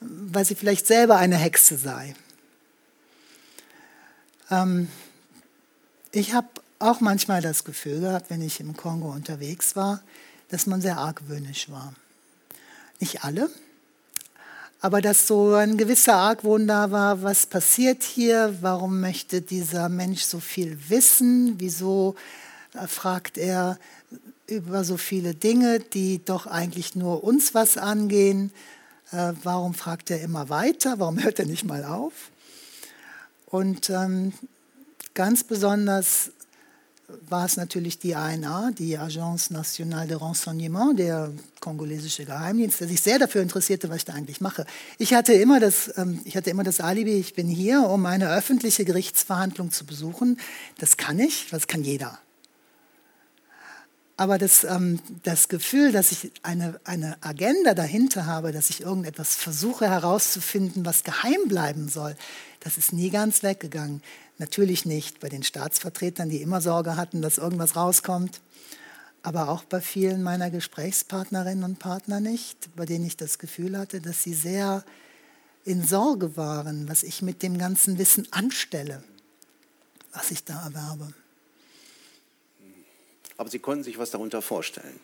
weil sie vielleicht selber eine Hexe sei. Ähm, ich habe auch manchmal das Gefühl gehabt, wenn ich im Kongo unterwegs war, dass man sehr argwöhnisch war. Nicht alle, aber dass so ein gewisser Argwohn da war, was passiert hier, warum möchte dieser Mensch so viel wissen, wieso äh, fragt er über so viele Dinge, die doch eigentlich nur uns was angehen, äh, warum fragt er immer weiter, warum hört er nicht mal auf? Und ähm, ganz besonders war es natürlich die ANA, die Agence Nationale de Renseignement, der kongolesische Geheimdienst, der sich sehr dafür interessierte, was ich da eigentlich mache. Ich hatte immer das, ähm, ich hatte immer das Alibi, ich bin hier, um eine öffentliche Gerichtsverhandlung zu besuchen. Das kann ich, das kann jeder. Aber das, ähm, das Gefühl, dass ich eine, eine Agenda dahinter habe, dass ich irgendetwas versuche herauszufinden, was geheim bleiben soll, das ist nie ganz weggegangen. Natürlich nicht bei den Staatsvertretern, die immer Sorge hatten, dass irgendwas rauskommt, aber auch bei vielen meiner Gesprächspartnerinnen und Partner nicht, bei denen ich das Gefühl hatte, dass sie sehr in Sorge waren, was ich mit dem ganzen Wissen anstelle, was ich da erwerbe. Aber Sie konnten sich was darunter vorstellen,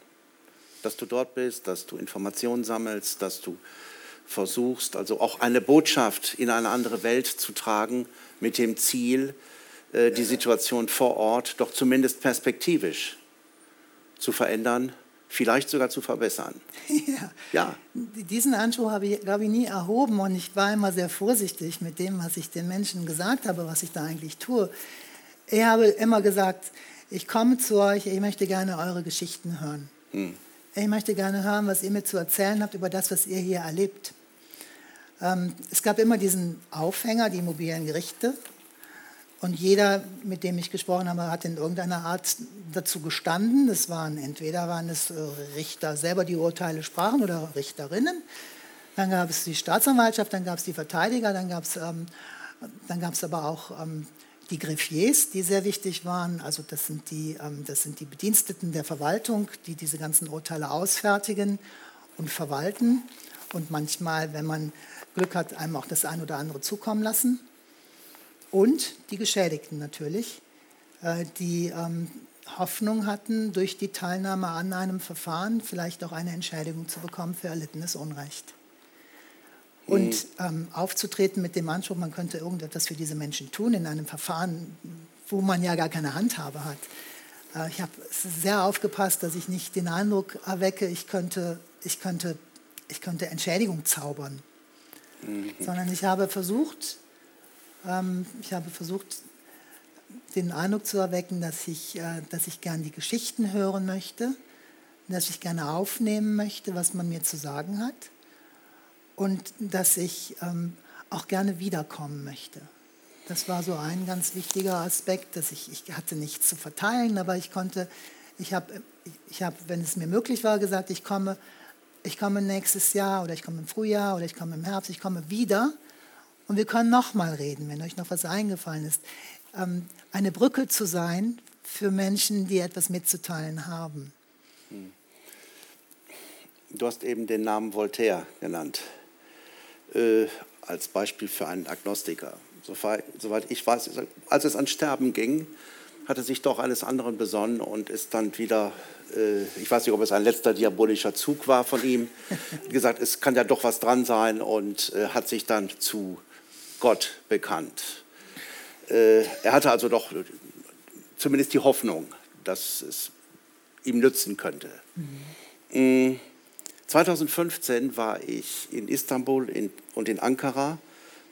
dass du dort bist, dass du Informationen sammelst, dass du versuchst, also auch eine Botschaft in eine andere Welt zu tragen, mit dem Ziel, äh, die Situation vor Ort doch zumindest perspektivisch zu verändern, vielleicht sogar zu verbessern. Ja. ja. Diesen Anspruch habe ich, glaube ich, nie erhoben und ich war immer sehr vorsichtig mit dem, was ich den Menschen gesagt habe, was ich da eigentlich tue. Ich habe immer gesagt, ich komme zu euch, ich möchte gerne eure Geschichten hören. Hm. Ich möchte gerne hören, was ihr mir zu erzählen habt über das, was ihr hier erlebt. Ähm, es gab immer diesen Aufhänger, die mobilen Gerichte. Und jeder, mit dem ich gesprochen habe, hat in irgendeiner Art dazu gestanden. Das waren entweder waren es äh, Richter selber, die Urteile sprachen, oder Richterinnen. Dann gab es die Staatsanwaltschaft, dann gab es die Verteidiger, dann gab es, ähm, dann gab es aber auch ähm, die Greffiers, die sehr wichtig waren. Also das sind, die, ähm, das sind die Bediensteten der Verwaltung, die diese ganzen Urteile ausfertigen und verwalten. Und manchmal, wenn man Glück hat, einem auch das ein oder andere zukommen lassen. Und die Geschädigten natürlich, äh, die, ähm, Hoffnung hatten, durch die Teilnahme an einem Verfahren vielleicht auch eine Entschädigung zu bekommen für erlittenes Unrecht. Und mhm. ähm, aufzutreten mit dem Anspruch, man könnte irgendetwas für diese Menschen tun in einem Verfahren, wo man ja gar keine Handhabe hat. Äh, ich habe sehr aufgepasst, dass ich nicht den Eindruck erwecke, ich könnte, ich könnte, ich könnte Entschädigung zaubern. Mhm. Sondern ich habe versucht, ähm, ich habe versucht, den Eindruck zu erwecken, dass ich, äh, dass ich gern die Geschichten hören möchte, dass ich gerne aufnehmen möchte, was man mir zu sagen hat und dass ich ähm, auch gerne wiederkommen möchte. Das war so ein ganz wichtiger Aspekt, dass ich, ich hatte nichts zu verteilen, aber ich konnte, ich habe, ich hab, wenn es mir möglich war, gesagt, ich komme, ich komme nächstes Jahr oder ich komme im Frühjahr oder ich komme im Herbst, ich komme wieder und wir können noch mal reden, wenn euch noch was eingefallen ist. Ähm, eine Brücke zu sein für Menschen, die etwas mitzuteilen haben. Hm. Du hast eben den Namen Voltaire genannt, äh, als Beispiel für einen Agnostiker. Soweit, ich weiß, als es an Sterben ging, hat er sich doch eines anderen besonnen und ist dann wieder, äh, ich weiß nicht, ob es ein letzter diabolischer Zug war von ihm, gesagt, es kann ja doch was dran sein und äh, hat sich dann zu Gott bekannt. Äh, er hatte also doch zumindest die Hoffnung, dass es ihm nützen könnte. Mhm. 2015 war ich in Istanbul und in Ankara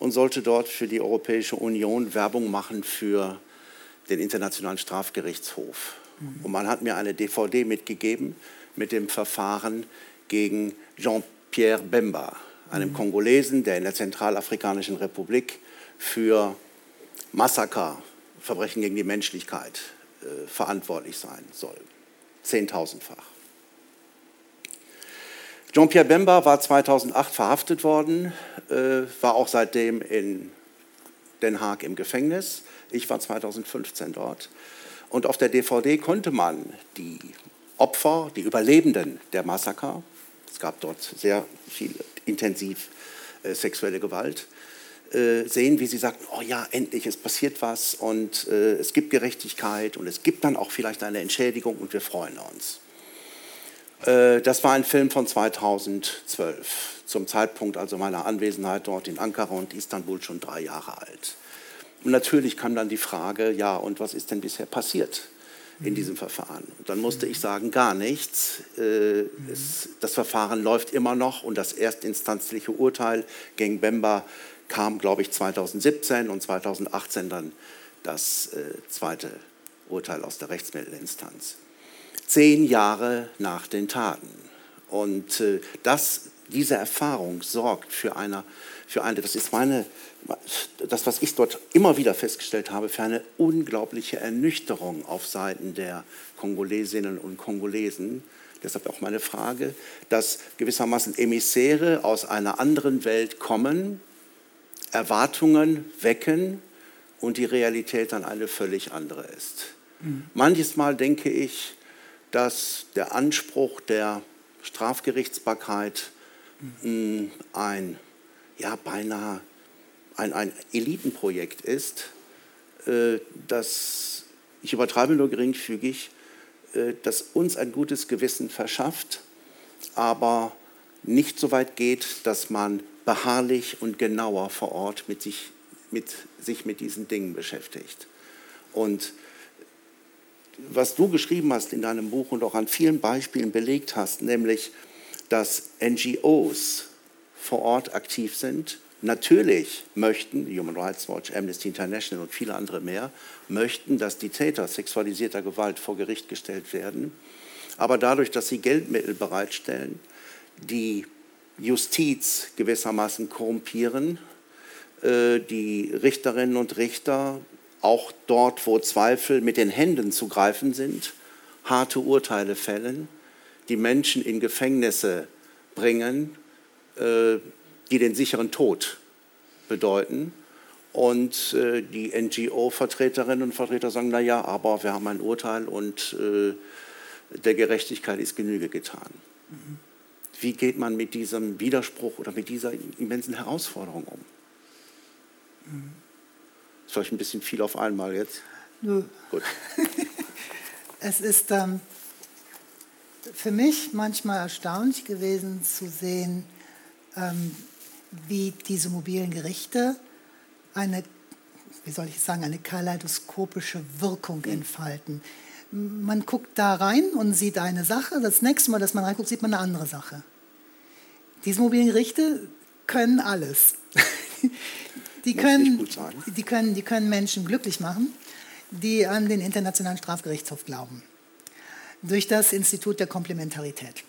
und sollte dort für die Europäische Union Werbung machen für den Internationalen Strafgerichtshof. Mhm. Und man hat mir eine DVD mitgegeben mit dem Verfahren gegen Jean-Pierre Bemba, einem mhm. Kongolesen, der in der Zentralafrikanischen Republik für Massaker, Verbrechen gegen die Menschlichkeit äh, verantwortlich sein soll. Zehntausendfach. Jean-Pierre Bemba war 2008 verhaftet worden, äh, war auch seitdem in Den Haag im Gefängnis. Ich war 2015 dort. Und auf der DVD konnte man die Opfer, die Überlebenden der Massaker, es gab dort sehr viel intensiv äh, sexuelle Gewalt, äh, sehen, wie sie sagten, oh ja, endlich, es passiert was und äh, es gibt Gerechtigkeit und es gibt dann auch vielleicht eine Entschädigung und wir freuen uns. Äh, das war ein Film von 2012, zum Zeitpunkt also meiner Anwesenheit dort in Ankara und Istanbul schon drei Jahre alt. Und natürlich kam dann die Frage, ja, und was ist denn bisher passiert in diesem Verfahren? Und dann musste ich sagen, gar nichts. Äh, das Verfahren läuft immer noch und das erstinstanzliche Urteil gegen Bemba kam, glaube ich, 2017 und 2018 dann das äh, zweite Urteil aus der Rechtsmittelinstanz zehn Jahre nach den Taten. Und äh, das, diese Erfahrung sorgt für eine, für eine, das ist meine, das, was ich dort immer wieder festgestellt habe, für eine unglaubliche Ernüchterung auf Seiten der Kongolesinnen und Kongolesen. Deshalb auch meine Frage, dass gewissermaßen Emissäre aus einer anderen Welt kommen, Erwartungen wecken und die Realität dann eine völlig andere ist. Mhm. Manches Mal denke ich, dass der Anspruch der Strafgerichtsbarkeit mhm. ein, ja, beinahe ein, ein Elitenprojekt ist, äh, das, ich übertreibe nur geringfügig, äh, das uns ein gutes Gewissen verschafft, aber nicht so weit geht, dass man beharrlich und genauer vor Ort mit sich mit, sich mit diesen Dingen beschäftigt. Und was du geschrieben hast in deinem Buch und auch an vielen Beispielen belegt hast, nämlich, dass NGOs vor Ort aktiv sind, natürlich möchten, Human Rights Watch, Amnesty International und viele andere mehr, möchten, dass die Täter sexualisierter Gewalt vor Gericht gestellt werden. Aber dadurch, dass sie Geldmittel bereitstellen, die Justiz gewissermaßen korrumpieren, äh, die Richterinnen und Richter auch dort, wo Zweifel mit den Händen zu greifen sind, harte Urteile fällen, die Menschen in Gefängnisse bringen, äh, die den sicheren Tod bedeuten. Und äh, die NGO-Vertreterinnen und Vertreter sagen, na ja, aber wir haben ein Urteil und äh, der Gerechtigkeit ist Genüge getan. Mhm. Wie geht man mit diesem Widerspruch oder mit dieser immensen Herausforderung um? Mhm. Vielleicht ein bisschen viel auf einmal jetzt? Nö. Gut. es ist ähm, für mich manchmal erstaunlich gewesen zu sehen, ähm, wie diese mobilen Gerichte eine, wie soll ich sagen, eine kaleidoskopische Wirkung entfalten. Man guckt da rein und sieht eine Sache, das nächste Mal, dass man reinguckt, sieht man eine andere Sache. Diese mobilen Gerichte können alles. die, können, die, können, die können Menschen glücklich machen, die an den Internationalen Strafgerichtshof glauben. Durch das Institut der Komplementarität.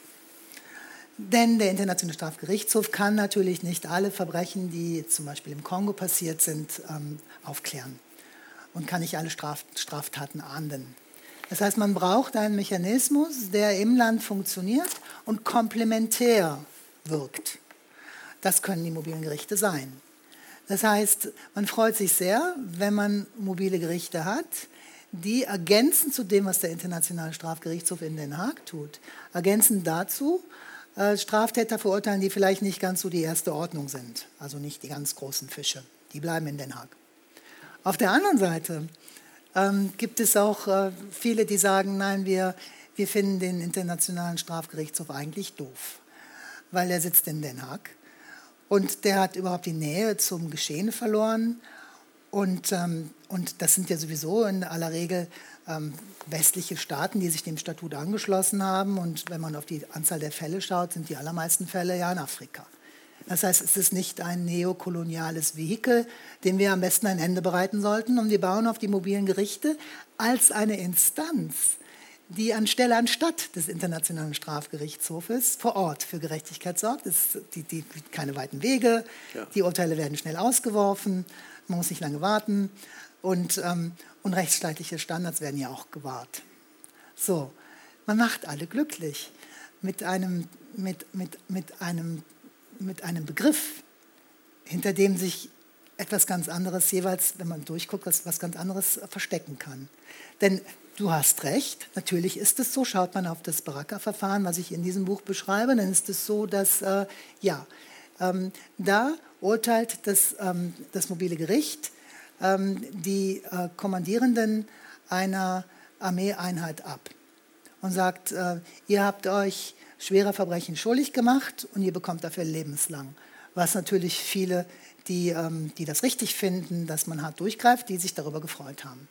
Denn der Internationale Strafgerichtshof kann natürlich nicht alle Verbrechen, die zum Beispiel im Kongo passiert sind, ähm, aufklären und kann nicht alle Straf Straftaten ahnden. Das heißt, man braucht einen Mechanismus, der im Land funktioniert und komplementär wirkt. Das können die mobilen Gerichte sein. Das heißt, man freut sich sehr, wenn man mobile Gerichte hat, die ergänzen zu dem, was der Internationale Strafgerichtshof in Den Haag tut, ergänzen dazu äh, Straftäter verurteilen, die vielleicht nicht ganz so die erste Ordnung sind, also nicht die ganz großen Fische. Die bleiben in Den Haag. Auf der anderen Seite ähm, gibt es auch äh, viele, die sagen, nein, wir, wir finden den Internationalen Strafgerichtshof eigentlich doof, weil er sitzt in Den Haag und der hat überhaupt die Nähe zum Geschehen verloren. Und, ähm, und das sind ja sowieso in aller Regel ähm, westliche Staaten, die sich dem Statut angeschlossen haben. Und wenn man auf die Anzahl der Fälle schaut, sind die allermeisten Fälle ja in Afrika. Das heißt, es ist nicht ein neokoloniales Vehikel, dem wir am besten ein Ende bereiten sollten. Und wir bauen auf die mobilen Gerichte als eine Instanz, die anstelle anstatt des Internationalen Strafgerichtshofes vor Ort für Gerechtigkeit sorgt. Es die, die, keine weiten Wege, ja. die Urteile werden schnell ausgeworfen, man muss nicht lange warten und, ähm, und rechtsstaatliche Standards werden ja auch gewahrt. So, man macht alle glücklich mit einem, mit, mit, mit einem, mit einem Begriff, hinter dem sich etwas ganz anderes jeweils, wenn man durchguckt, was, was ganz anderes verstecken kann. Denn du hast recht, natürlich ist es so, schaut man auf das Baraka-Verfahren, was ich in diesem Buch beschreibe, dann ist es so, dass, äh, ja, ähm, da urteilt das, ähm, das mobile Gericht ähm, die äh, Kommandierenden einer Armeeeinheit ab und sagt, äh, ihr habt euch schwerer Verbrechen schuldig gemacht und ihr bekommt dafür lebenslang. Was natürlich viele, die, ähm, die das richtig finden, dass man hart durchgreift, die sich darüber gefreut haben.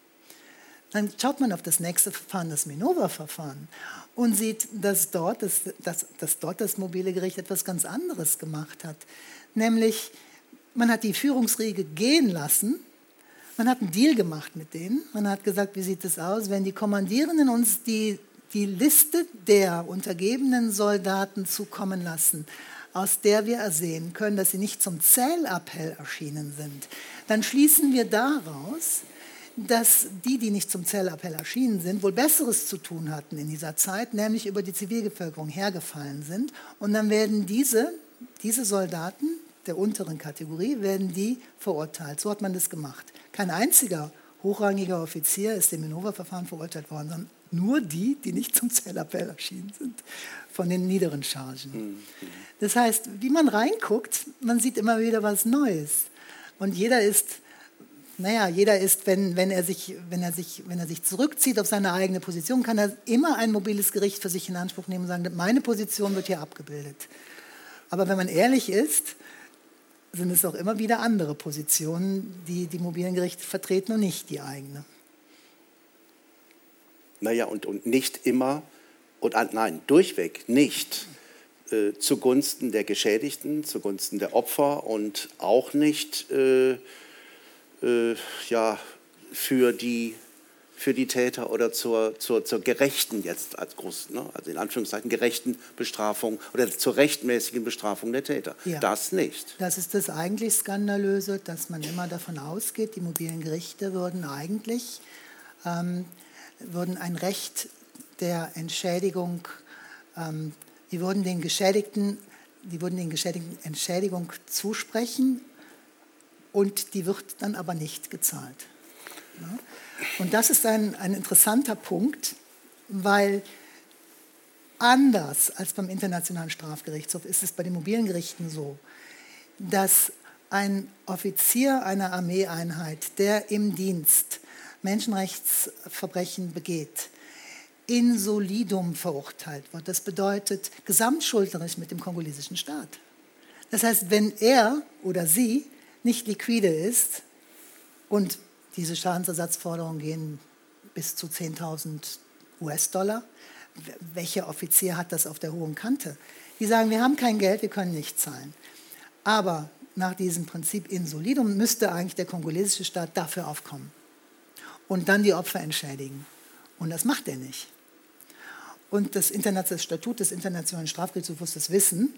Dann schaut man auf das nächste Verfahren, das Minova-Verfahren, und sieht, dass dort das, dass, dass dort das mobile Gericht etwas ganz anderes gemacht hat. Nämlich, man hat die Führungsriege gehen lassen, man hat einen Deal gemacht mit denen. Man hat gesagt, wie sieht es aus, wenn die Kommandierenden uns die, die Liste der untergebenen Soldaten zukommen lassen, aus der wir ersehen können, dass sie nicht zum Zählappell erschienen sind, dann schließen wir daraus, dass die, die nicht zum Zählappell erschienen sind, wohl Besseres zu tun hatten in dieser Zeit, nämlich über die Zivilbevölkerung hergefallen sind. Und dann werden diese, diese Soldaten der unteren Kategorie, werden die verurteilt. So hat man das gemacht. Kein einziger hochrangiger Offizier ist im Minova-Verfahren verurteilt worden, sondern nur die, die nicht zum Zählappell erschienen sind, von den niederen Chargen. Mhm. Das heißt, wie man reinguckt, man sieht immer wieder was Neues. Und jeder ist naja, jeder ist, wenn, wenn, er sich, wenn, er sich, wenn er sich zurückzieht auf seine eigene Position, kann er immer ein mobiles Gericht für sich in Anspruch nehmen und sagen, meine Position wird hier abgebildet. Aber wenn man ehrlich ist, sind es auch immer wieder andere Positionen, die die mobilen Gerichte vertreten und nicht die eigene. Naja, und, und nicht immer, und nein, durchweg nicht äh, zugunsten der Geschädigten, zugunsten der Opfer und auch nicht äh, äh, ja, für, die, für die Täter oder zur, zur, zur gerechten, jetzt als groß, ne, also in Anführungszeichen gerechten Bestrafung oder zur rechtmäßigen Bestrafung der Täter. Ja. Das nicht. Das ist das eigentlich Skandalöse, dass man immer davon ausgeht, die mobilen Gerichte würden eigentlich ähm, würden ein Recht der Entschädigung, ähm, die würden den Geschädigten die würden den Geschädigten Entschädigung zusprechen, und die wird dann aber nicht gezahlt. Und das ist ein, ein interessanter Punkt, weil anders als beim Internationalen Strafgerichtshof ist es bei den mobilen Gerichten so, dass ein Offizier einer Armeeeinheit, der im Dienst Menschenrechtsverbrechen begeht, in solidum verurteilt wird. Das bedeutet gesamtschuldnerisch mit dem kongolesischen Staat. Das heißt, wenn er oder sie nicht liquide ist und diese Schadensersatzforderungen gehen bis zu 10.000 US-Dollar, welcher Offizier hat das auf der hohen Kante? Die sagen, wir haben kein Geld, wir können nicht zahlen. Aber nach diesem Prinzip in solidum müsste eigentlich der kongolesische Staat dafür aufkommen und dann die Opfer entschädigen. Und das macht er nicht. Und das, das Statut des Internationalen Strafgerichtshofs, das Wissen,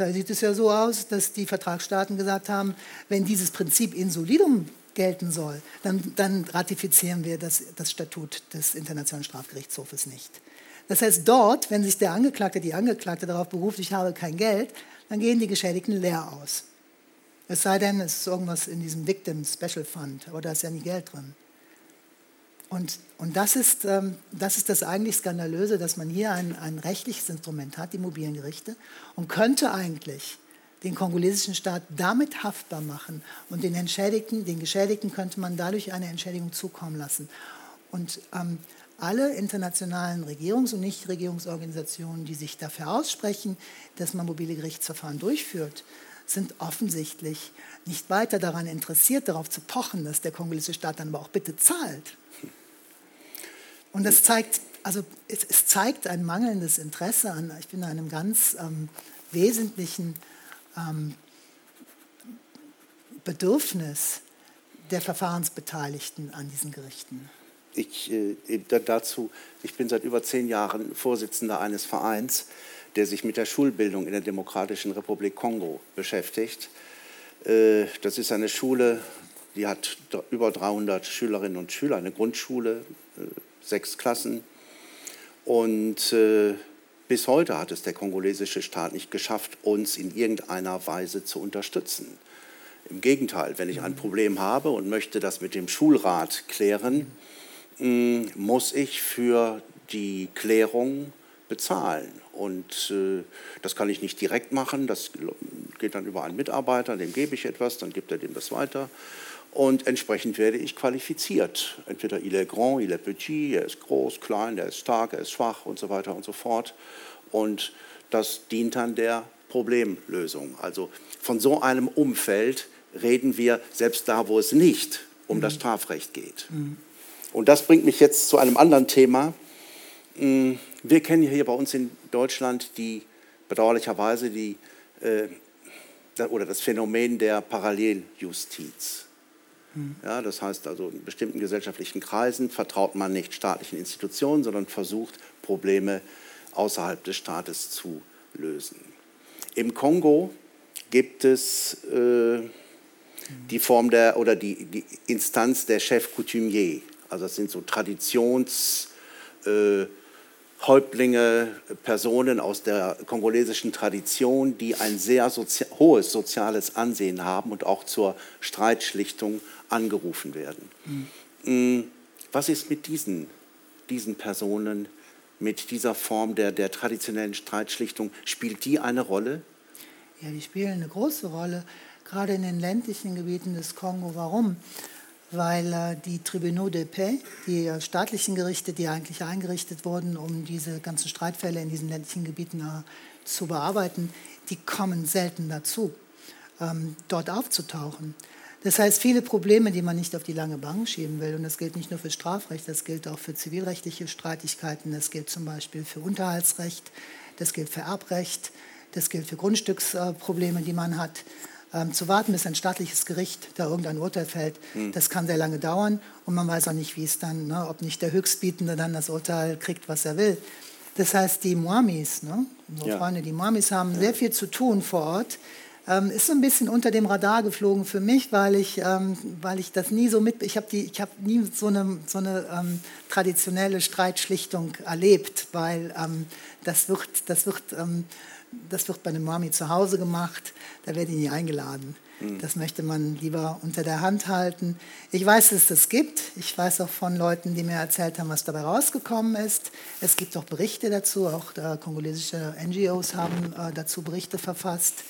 da sieht es ja so aus, dass die Vertragsstaaten gesagt haben, wenn dieses Prinzip in solidum gelten soll, dann, dann ratifizieren wir das, das Statut des Internationalen Strafgerichtshofes nicht. Das heißt, dort, wenn sich der Angeklagte, die Angeklagte darauf beruft, ich habe kein Geld, dann gehen die Geschädigten leer aus. Es sei denn, es ist irgendwas in diesem Victim Special Fund, aber da ist ja nie Geld drin. Und, und das, ist, ähm, das ist das eigentlich Skandalöse, dass man hier ein, ein rechtliches Instrument hat, die mobilen Gerichte, und könnte eigentlich den kongolesischen Staat damit haftbar machen und den Entschädigten, den Geschädigten könnte man dadurch eine Entschädigung zukommen lassen. Und ähm, alle internationalen Regierungs- und Nichtregierungsorganisationen, die sich dafür aussprechen, dass man mobile Gerichtsverfahren durchführt, sind offensichtlich nicht weiter daran interessiert, darauf zu pochen, dass der kongolesische Staat dann aber auch bitte zahlt. Und das zeigt, also es, es zeigt ein mangelndes Interesse an, ich bin einem ganz ähm, wesentlichen ähm, Bedürfnis der Verfahrensbeteiligten an diesen Gerichten. Ich, äh, dazu, ich bin seit über zehn Jahren Vorsitzender eines Vereins, der sich mit der Schulbildung in der Demokratischen Republik Kongo beschäftigt. Äh, das ist eine Schule, die hat über 300 Schülerinnen und Schüler, eine Grundschule, äh, sechs Klassen. Und äh, bis heute hat es der kongolesische Staat nicht geschafft, uns in irgendeiner Weise zu unterstützen. Im Gegenteil, wenn ich ein Problem habe und möchte das mit dem Schulrat klären, mm, muss ich für die Klärung bezahlen. Und äh, das kann ich nicht direkt machen, das geht dann über einen Mitarbeiter, dem gebe ich etwas, dann gibt er dem das weiter. Und entsprechend werde ich qualifiziert. Entweder il est grand, il est petit, er ist groß, klein, er ist stark, er ist schwach und so weiter und so fort. Und das dient dann der Problemlösung. Also von so einem Umfeld reden wir selbst da, wo es nicht um mhm. das Strafrecht geht. Mhm. Und das bringt mich jetzt zu einem anderen Thema. Mm, wir kennen hier bei uns in Deutschland die bedauerlicherweise die, äh, oder das Phänomen der Paralleljustiz. Ja, das heißt also, in bestimmten gesellschaftlichen Kreisen vertraut man nicht staatlichen Institutionen, sondern versucht, Probleme außerhalb des Staates zu lösen. Im Kongo gibt es äh, die Form der oder die, die Instanz der Chef Coutumier. Also das sind so Traditions äh, Häuptlinge, Personen aus der kongolesischen Tradition, die ein sehr sozi hohes soziales Ansehen haben und auch zur Streitschlichtung angerufen werden. Mhm. Was ist mit diesen, diesen Personen, mit dieser Form der, der traditionellen Streitschlichtung? Spielt die eine Rolle? Ja, die spielen eine große Rolle, gerade in den ländlichen Gebieten des Kongo. Warum? Weil äh, die Tribunaux de Paix, die staatlichen Gerichte, die eigentlich eingerichtet wurden, um diese ganzen Streitfälle in diesen ländlichen Gebieten äh, zu bearbeiten, die kommen selten dazu, ähm, dort aufzutauchen. Das heißt, viele Probleme, die man nicht auf die lange Bank schieben will, und das gilt nicht nur für Strafrecht, das gilt auch für zivilrechtliche Streitigkeiten, das gilt zum Beispiel für Unterhaltsrecht, das gilt für Erbrecht, das gilt für Grundstücksprobleme, die man hat. Ähm, zu warten, bis ein staatliches Gericht da irgendein Urteil fällt, mhm. das kann sehr lange dauern und man weiß auch nicht, wie es dann, ne, ob nicht der Höchstbietende dann das Urteil kriegt, was er will. Das heißt, die Muamis, ne, unsere ja. Freunde, die Muamis haben ja. sehr viel zu tun vor Ort ähm, ist so ein bisschen unter dem Radar geflogen für mich, weil ich, ähm, weil ich das nie so mit, ich habe hab nie so eine, so eine ähm, traditionelle Streitschlichtung erlebt, weil ähm, das wird, das wird, ähm, das wird bei einem Mami zu Hause gemacht, da werde ich nie eingeladen. Mhm. Das möchte man lieber unter der Hand halten. Ich weiß, dass es das gibt. Ich weiß auch von Leuten, die mir erzählt haben, was dabei rausgekommen ist. Es gibt auch Berichte dazu. Auch äh, kongolesische NGOs haben äh, dazu Berichte verfasst.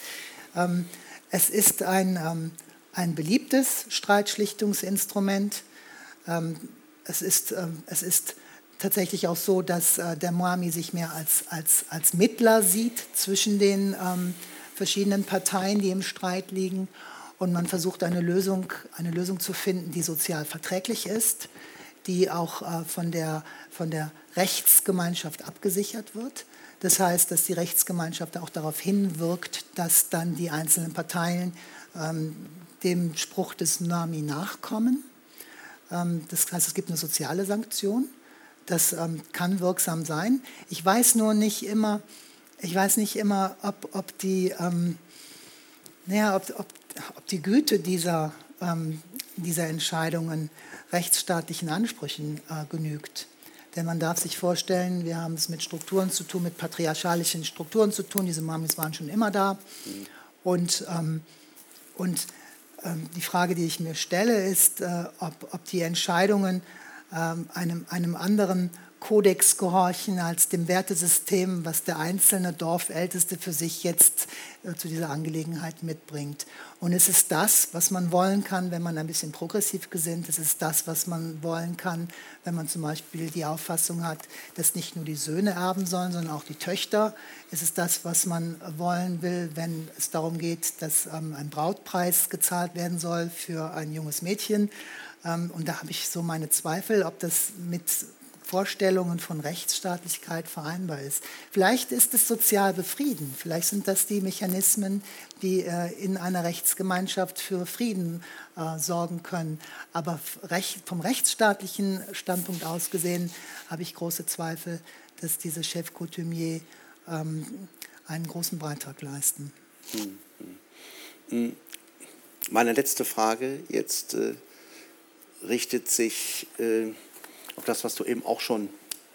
Ähm, es ist ein, ähm, ein beliebtes Streitschlichtungsinstrument. Ähm, es ist, es ist tatsächlich auch so, dass äh, der Moami sich mehr als, als, als Mittler sieht zwischen den ähm, verschiedenen Parteien, die im Streit liegen. Und man versucht eine Lösung, eine Lösung zu finden, die sozial verträglich ist, die auch äh, von, der, von der Rechtsgemeinschaft abgesichert wird. Das heißt, dass die Rechtsgemeinschaft auch darauf hinwirkt, dass dann die einzelnen Parteien ähm, dem Spruch des NAMI nachkommen. Ähm, das heißt, es gibt eine soziale Sanktion. Das ähm, kann wirksam sein. Ich weiß nur nicht immer, ich weiß nicht immer, ob, ob die, ähm, naja, ob, ob, ob, die Güte dieser, ähm, dieser Entscheidungen rechtsstaatlichen Ansprüchen äh, genügt. Denn man darf sich vorstellen, wir haben es mit Strukturen zu tun, mit patriarchalischen Strukturen zu tun. Diese Mamis waren schon immer da. Und, ähm, und ähm, die Frage, die ich mir stelle, ist, äh, ob, ob, die Entscheidungen einem, einem anderen Kodex gehorchen als dem Wertesystem, was der einzelne Dorfälteste für sich jetzt äh, zu dieser Angelegenheit mitbringt. Und es ist das, was man wollen kann, wenn man ein bisschen progressiv gesinnt ist. Es ist das, was man wollen kann, wenn man zum Beispiel die Auffassung hat, dass nicht nur die Söhne erben sollen, sondern auch die Töchter. Es ist das, was man wollen will, wenn es darum geht, dass ähm, ein Brautpreis gezahlt werden soll für ein junges Mädchen. Ähm, und da habe ich so meine Zweifel, ob das mit Vorstellungen von Rechtsstaatlichkeit vereinbar ist. Vielleicht ist es sozial befrieden, vielleicht sind das die Mechanismen, die äh, in einer Rechtsgemeinschaft für Frieden äh, sorgen können. Aber recht, vom rechtsstaatlichen Standpunkt aus gesehen habe ich große Zweifel, dass diese Chef Coutumier ähm, einen großen Beitrag leisten. Hm, hm. hm. Meine letzte Frage jetzt äh, richtet sich äh, auf das, was du eben auch schon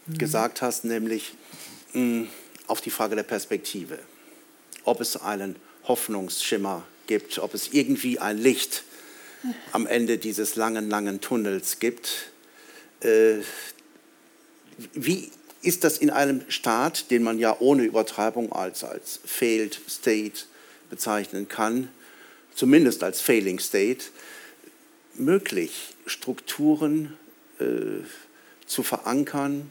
mhm. gesagt hast, nämlich mh, auf die Frage der Perspektive. Ob es einen Hoffnungsschimmer gibt, ob es irgendwie ein Licht am Ende dieses langen, langen Tunnels gibt. Äh, wie ist das in einem Staat, den man ja ohne Übertreibung als, als Failed State bezeichnen kann, zumindest als Failing State, möglich, Strukturen äh, zu verankern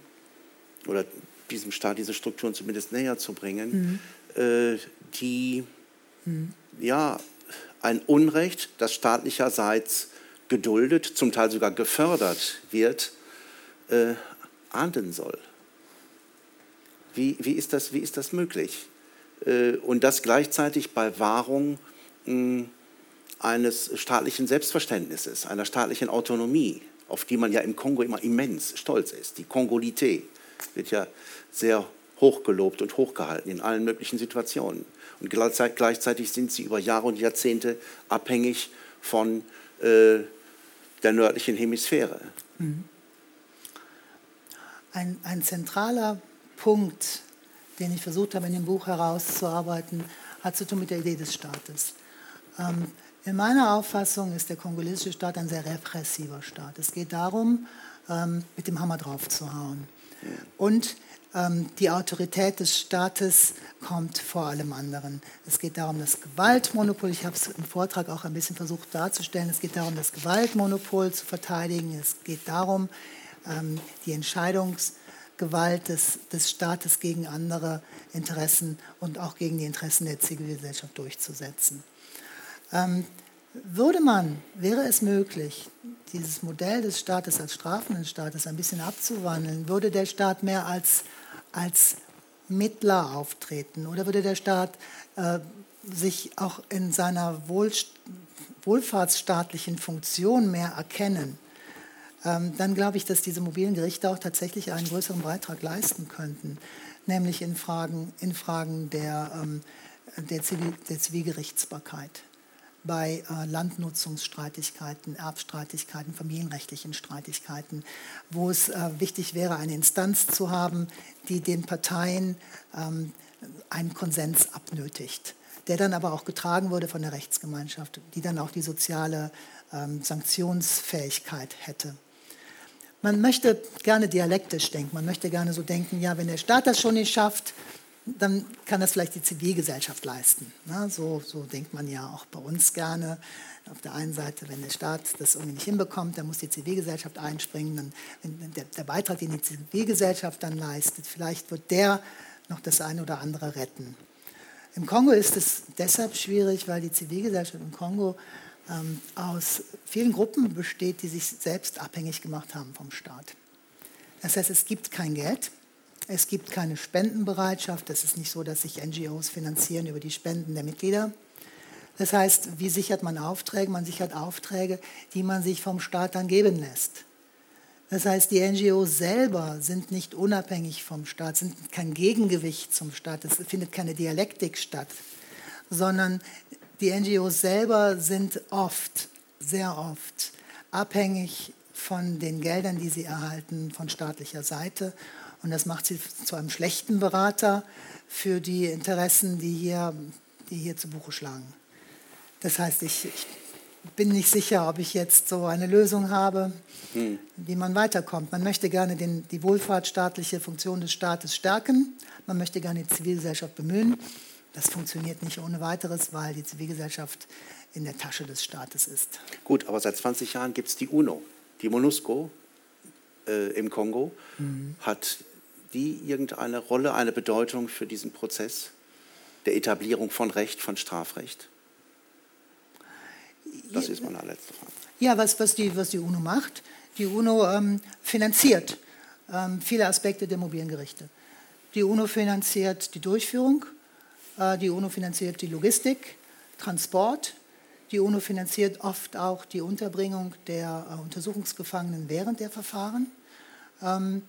oder diesem Staat diese Strukturen zumindest näher zu bringen, mhm. äh, die mhm. ja ein Unrecht, das staatlicherseits geduldet, zum Teil sogar gefördert wird, äh, ahnden soll. Wie, wie, ist, das, wie ist das möglich? Äh, und das gleichzeitig bei Wahrung mh, eines staatlichen Selbstverständnisses, einer staatlichen Autonomie auf die man ja im Kongo immer immens stolz ist. Die Kongolité wird ja sehr hochgelobt und hochgehalten in allen möglichen Situationen. Und gleichzeitig sind sie über Jahre und Jahrzehnte abhängig von äh, der nördlichen Hemisphäre. Mhm. Ein, ein zentraler Punkt, den ich versucht habe in dem Buch herauszuarbeiten, hat zu tun mit der Idee des Staates. Ähm, in meiner Auffassung ist der kongolesische Staat ein sehr repressiver Staat. Es geht darum, ähm, mit dem Hammer draufzuhauen. Und ähm, die Autorität des Staates kommt vor allem anderen. Es geht darum, das Gewaltmonopol, ich habe es im Vortrag auch ein bisschen versucht darzustellen, es geht darum, das Gewaltmonopol zu verteidigen. Es geht darum, ähm, die Entscheidungsgewalt des, des Staates gegen andere Interessen und auch gegen die Interessen der Zivilgesellschaft durchzusetzen. Ähm, würde man, wäre es möglich, dieses Modell des Staates als strafenden Staates ein bisschen abzuwandeln, würde der Staat mehr als, als Mittler auftreten oder würde der Staat äh, sich auch in seiner Wohl, wohlfahrtsstaatlichen Funktion mehr erkennen, ähm, dann glaube ich, dass diese mobilen Gerichte auch tatsächlich einen größeren Beitrag leisten könnten, nämlich in Fragen, in Fragen der, ähm, der, Zivil, der Zivilgerichtsbarkeit bei äh, Landnutzungsstreitigkeiten, Erbstreitigkeiten, familienrechtlichen Streitigkeiten, wo es äh, wichtig wäre, eine Instanz zu haben, die den Parteien ähm, einen Konsens abnötigt, der dann aber auch getragen wurde von der Rechtsgemeinschaft, die dann auch die soziale ähm, Sanktionsfähigkeit hätte. Man möchte gerne dialektisch denken, man möchte gerne so denken, ja, wenn der Staat das schon nicht schafft, dann kann das vielleicht die Zivilgesellschaft leisten. Ne? So, so denkt man ja auch bei uns gerne. Auf der einen Seite, wenn der Staat das irgendwie nicht hinbekommt, dann muss die Zivilgesellschaft einspringen. Dann, der, der Beitrag, den die Zivilgesellschaft dann leistet, vielleicht wird der noch das eine oder andere retten. Im Kongo ist es deshalb schwierig, weil die Zivilgesellschaft im Kongo ähm, aus vielen Gruppen besteht, die sich selbst abhängig gemacht haben vom Staat. Das heißt, es gibt kein Geld, es gibt keine Spendenbereitschaft. Es ist nicht so, dass sich NGOs finanzieren über die Spenden der Mitglieder. Das heißt, wie sichert man Aufträge? Man sichert Aufträge, die man sich vom Staat dann geben lässt. Das heißt, die NGOs selber sind nicht unabhängig vom Staat, sind kein Gegengewicht zum Staat, es findet keine Dialektik statt, sondern die NGOs selber sind oft, sehr oft abhängig von den Geldern, die sie erhalten von staatlicher Seite. Und das macht sie zu einem schlechten Berater für die Interessen, die hier, die hier zu Buche schlagen. Das heißt, ich, ich bin nicht sicher, ob ich jetzt so eine Lösung habe, hm. wie man weiterkommt. Man möchte gerne den, die wohlfahrtsstaatliche Funktion des Staates stärken. Man möchte gerne die Zivilgesellschaft bemühen. Das funktioniert nicht ohne weiteres, weil die Zivilgesellschaft in der Tasche des Staates ist. Gut, aber seit 20 Jahren gibt es die UNO, die MONUSCO äh, im Kongo. Mhm. Hat die irgendeine Rolle, eine Bedeutung für diesen Prozess der Etablierung von Recht, von Strafrecht? Das ist meine letzte Frage. Ja, was, was, die, was die UNO macht, die UNO ähm, finanziert ähm, viele Aspekte der mobilen Gerichte. Die UNO finanziert die Durchführung, äh, die UNO finanziert die Logistik, Transport, die UNO finanziert oft auch die Unterbringung der äh, Untersuchungsgefangenen während der Verfahren. Ähm,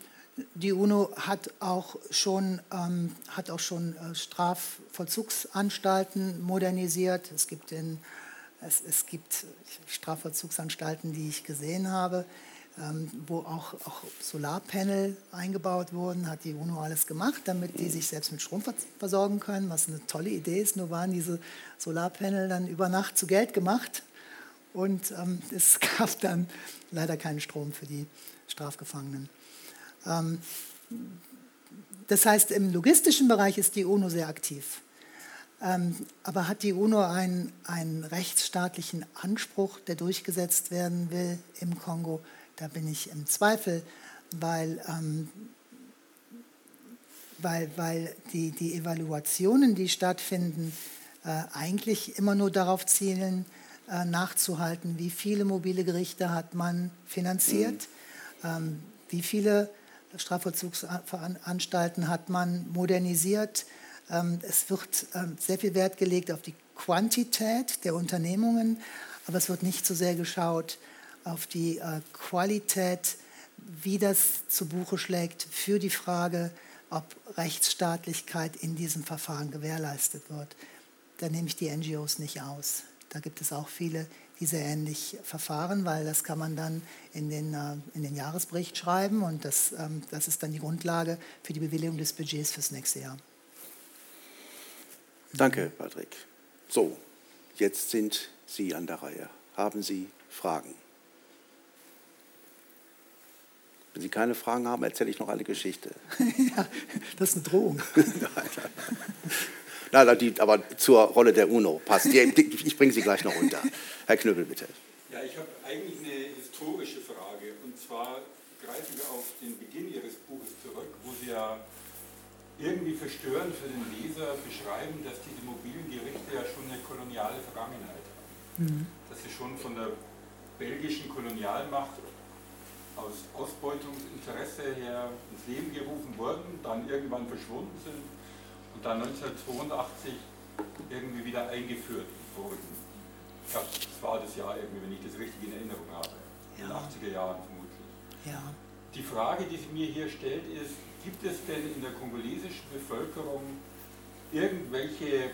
die UNO hat auch schon, ähm, hat auch schon äh, Strafvollzugsanstalten modernisiert. Es gibt in es, es gibt Strafvollzugsanstalten, die ich gesehen habe, ähm, wo auch, auch Solarpanel eingebaut wurden, hat die UNO alles gemacht, damit die sich selbst mit Strom versorgen können, was eine tolle Idee ist. Nur waren diese Solarpanel dann über Nacht zu Geld gemacht und ähm, es gab dann leider keinen Strom für die Strafgefangenen. Ähm, das heißt, im logistischen Bereich ist die UNO sehr aktiv. Ähm, aber hat die UNO einen, einen rechtsstaatlichen Anspruch, der durchgesetzt werden will im Kongo? Da bin ich im Zweifel, weil, ähm, weil, weil die, die Evaluationen, die stattfinden, äh, eigentlich immer nur darauf zielen, äh, nachzuhalten, wie viele mobile Gerichte hat man finanziert, mhm. wie viele Strafvollzugsanstalten hat man modernisiert, ähm, es wird ähm, sehr viel Wert gelegt auf die Quantität der Unternehmungen, aber es wird nicht so sehr geschaut auf die äh, Qualität, wie das zu Buche schlägt für die Frage, ob Rechtsstaatlichkeit in diesem Verfahren gewährleistet wird. Da nehme ich die NGOs nicht aus. Da gibt es auch viele, die sehr ähnlich verfahren, weil das kann man dann in den, äh, in den Jahresbericht schreiben und das, ähm, das ist dann die Grundlage für die Bewilligung des Budgets fürs nächste Jahr. Danke, Patrick. So, jetzt sind Sie an der Reihe. Haben Sie Fragen? Wenn Sie keine Fragen haben, erzähle ich noch eine Geschichte. ja, das ist eine Drohung. nein, nein, die, aber zur Rolle der UNO passt. Ich bringe Sie gleich noch unter. Herr Knöbel, bitte. Ja, ich habe eigentlich eine historische Frage. Und zwar greifen wir auf den Beginn Ihres Buches zurück, wo Sie ja irgendwie verstörend für den Leser beschreiben, dass diese mobilen Gerichte ja schon eine koloniale Vergangenheit haben. Mhm. Dass sie schon von der belgischen Kolonialmacht aus Ausbeutungsinteresse her ins Leben gerufen wurden, dann irgendwann verschwunden sind dann 1982 irgendwie wieder eingeführt wurden. Ich glaube, das war das Jahr irgendwie, wenn ich das richtig in Erinnerung habe. Ja. In den 80er Jahren vermutlich. Ja. Die Frage, die sich mir hier stellt, ist, Gibt es denn in der kongolesischen Bevölkerung irgendwelche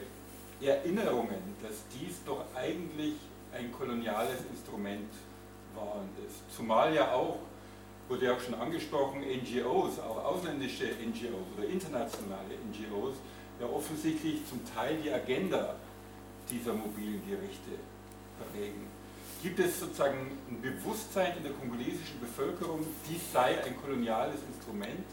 Erinnerungen, dass dies doch eigentlich ein koloniales Instrument war und ist? Zumal ja auch, wurde ja auch schon angesprochen, NGOs, auch ausländische NGOs oder internationale NGOs, ja offensichtlich zum Teil die Agenda dieser mobilen Gerichte prägen. Gibt es sozusagen ein Bewusstsein in der kongolesischen Bevölkerung, dies sei ein koloniales Instrument?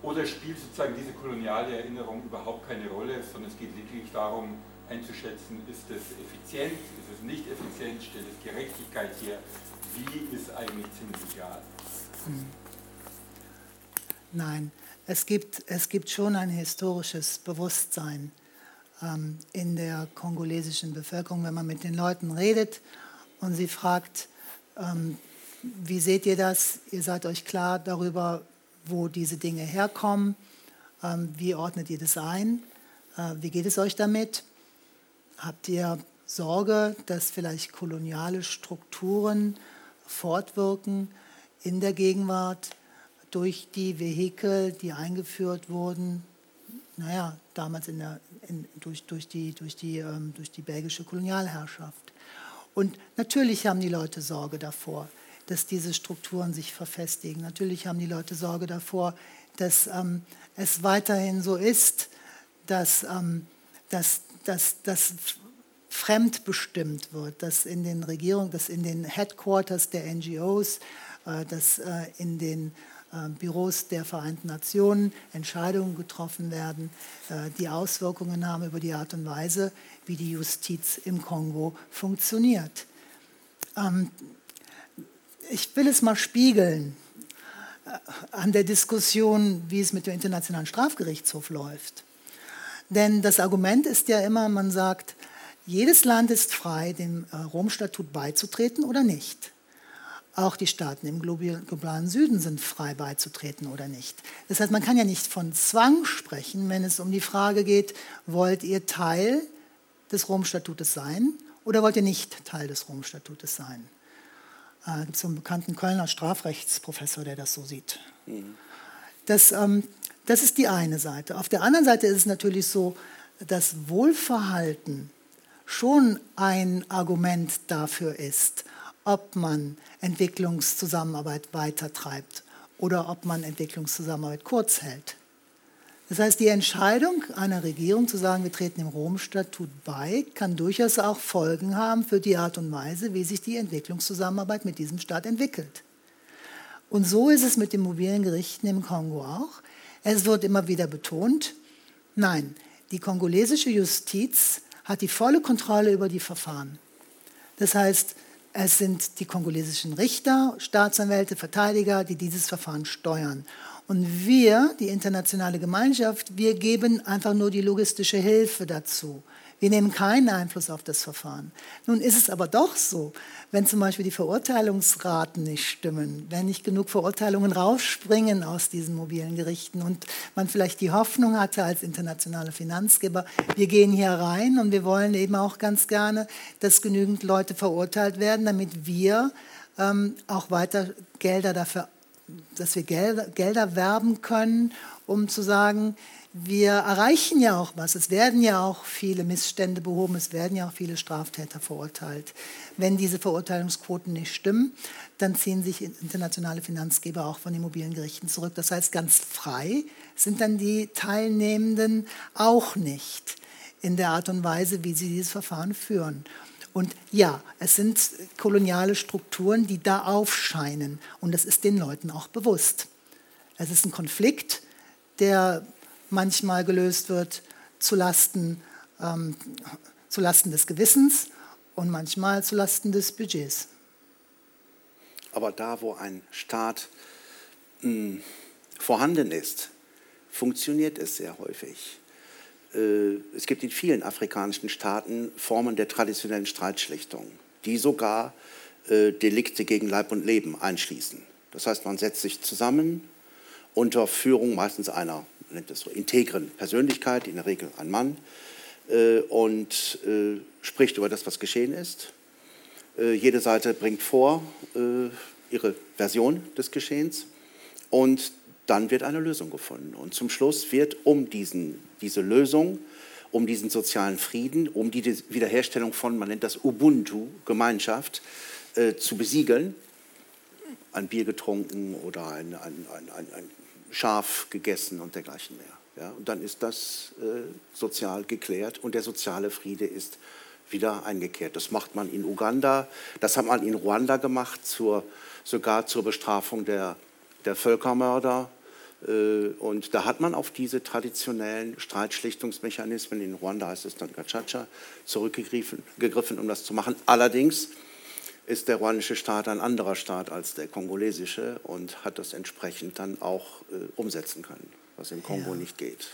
Oder spielt sozusagen diese koloniale Erinnerung überhaupt keine Rolle, sondern es geht lediglich darum, einzuschätzen, ist es effizient, ist es nicht effizient, stellt es Gerechtigkeit her, wie ist eigentlich ziemlich egal. Hm. Nein, es gibt, es gibt schon ein historisches Bewusstsein ähm, in der kongolesischen Bevölkerung, wenn man mit den Leuten redet und sie fragt, ähm, wie seht ihr das? Ihr seid euch klar darüber, wo diese Dinge herkommen. Ähm, wie ordnet ihr das ein? Äh, wie geht es euch damit? Habt ihr Sorge, dass vielleicht koloniale Strukturen fortwirken in der Gegenwart durch die Vehikel, die eingeführt wurden, naja, damals in der, in, durch, durch, die, durch, die, ähm, durch die belgische Kolonialherrschaft. Und natürlich haben die Leute Sorge davor, dass diese Strukturen sich verfestigen. Natürlich haben die Leute Sorge davor, dass ähm, es weiterhin so ist, dass, ähm, dass, dass, dass fremdbestimmt wird, dass in den Regierungen, dass in den Headquarters der NGOs, äh, dass äh, in den Büros der Vereinten Nationen Entscheidungen getroffen werden, äh, die Auswirkungen haben über die Art und Weise, wie die Justiz im Kongo funktioniert. Ähm, ich will es mal spiegeln äh, an der Diskussion, wie es mit dem Internationalen Strafgerichtshof läuft. Denn das Argument ist ja immer, man sagt, jedes Land ist frei, dem Rom-Statut beizutreten oder nicht. Auch die Staaten im globalen Süden sind frei beizutreten oder nicht. Das heißt, man kann ja nicht von Zwang sprechen, wenn es um die Frage geht, wollt ihr Teil des Rom-Statutes sein oder wollt ihr nicht Teil des Rom-Statutes sein? Äh, gibt es einen bekannten Kölner Strafrechtsprofessor, der das so sieht. Mhm. Das, ähm, das ist die eine Seite. Auf der anderen Seite ist es natürlich so, dass Wohlverhalten schon ein Argument dafür ist, ob man Entwicklungszusammenarbeit weitertreibt oder ob man Entwicklungszusammenarbeit kurz hält. Das heißt, die Entscheidung einer Regierung zu sagen, wir treten dem Rom-Statut bei, kann durchaus auch Folgen haben für die Art und Weise, wie sich die Entwicklungszusammenarbeit mit diesem Staat entwickelt. Und so ist es mit den mobilen Gerichten im Kongo auch. Es wird immer wieder betont, nein, die kongolesische Justiz hat die volle Kontrolle über die Verfahren. Das heißt, es sind die kongolesischen Richter, Staatsanwälte, Verteidiger, die dieses Verfahren steuern. Und wir, die internationale Gemeinschaft, wir geben einfach nur die logistische Hilfe dazu. Wir nehmen keinen Einfluss auf das Verfahren. Nun ist es aber doch so, wenn zum Beispiel die Verurteilungsraten nicht stimmen, wenn nicht genug Verurteilungen rausspringen aus diesen mobilen Gerichten und man vielleicht die Hoffnung hatte als internationaler Finanzgeber, wir gehen hier rein und wir wollen eben auch ganz gerne, dass genügend Leute verurteilt werden, damit wir ähm, auch weiter Gelder dafür, dass wir Gelder, Gelder werben können, um zu sagen, wir erreichen ja auch was. Es werden ja auch viele Missstände behoben, es werden ja auch viele Straftäter verurteilt. Wenn diese Verurteilungsquoten nicht stimmen, dann ziehen sich internationale Finanzgeber auch von den mobilen Gerichten zurück. Das heißt, ganz frei sind dann die Teilnehmenden auch nicht in der Art und Weise, wie sie dieses Verfahren führen. Und ja, es sind koloniale Strukturen, die da aufscheinen. Und das ist den Leuten auch bewusst. Es ist ein Konflikt, der manchmal gelöst wird zu Lasten, ähm, zu Lasten des Gewissens und manchmal zu Lasten des Budgets. Aber da, wo ein Staat mh, hm, vorhanden ist, funktioniert es sehr häufig. Äh, es gibt in vielen afrikanischen Staaten Formen der traditionellen Streitschlichtung, die sogar äh, Delikte gegen Leib und Leben einschließen. Das heißt, man setzt sich zusammen unter Führung meistens einer nennt es so, integren Persönlichkeit, in der Regel ein Mann, äh, und äh, spricht über das, was geschehen ist. Äh, jede Seite bringt vor äh, ihre Version des Geschehens und dann wird eine Lösung gefunden. Und zum Schluss wird um diesen, diese Lösung, um diesen sozialen Frieden, um die Wiederherstellung von, man nennt das Ubuntu, Gemeinschaft, äh, zu besiegeln, ein Bier getrunken oder ein, ein, ein, ein Schaf gegessen und dergleichen mehr. Ja, und dann ist das äh, sozial geklärt und der soziale Friede ist wieder eingekehrt. Das macht man in Uganda, das hat man in Ruanda gemacht, zur, sogar zur Bestrafung der, der Völkermörder Äh, und da hat man auf diese traditionellen Streitschlichtungsmechanismen, in Ruanda heißt es dann Gacaca, zurückgegriffen, gegriffen, um das zu machen. Allerdings ist der ruandische Staat ein anderer Staat als der kongolesische und hat das entsprechend dann auch äh, umsetzen können, was im Kongo ja. nicht geht.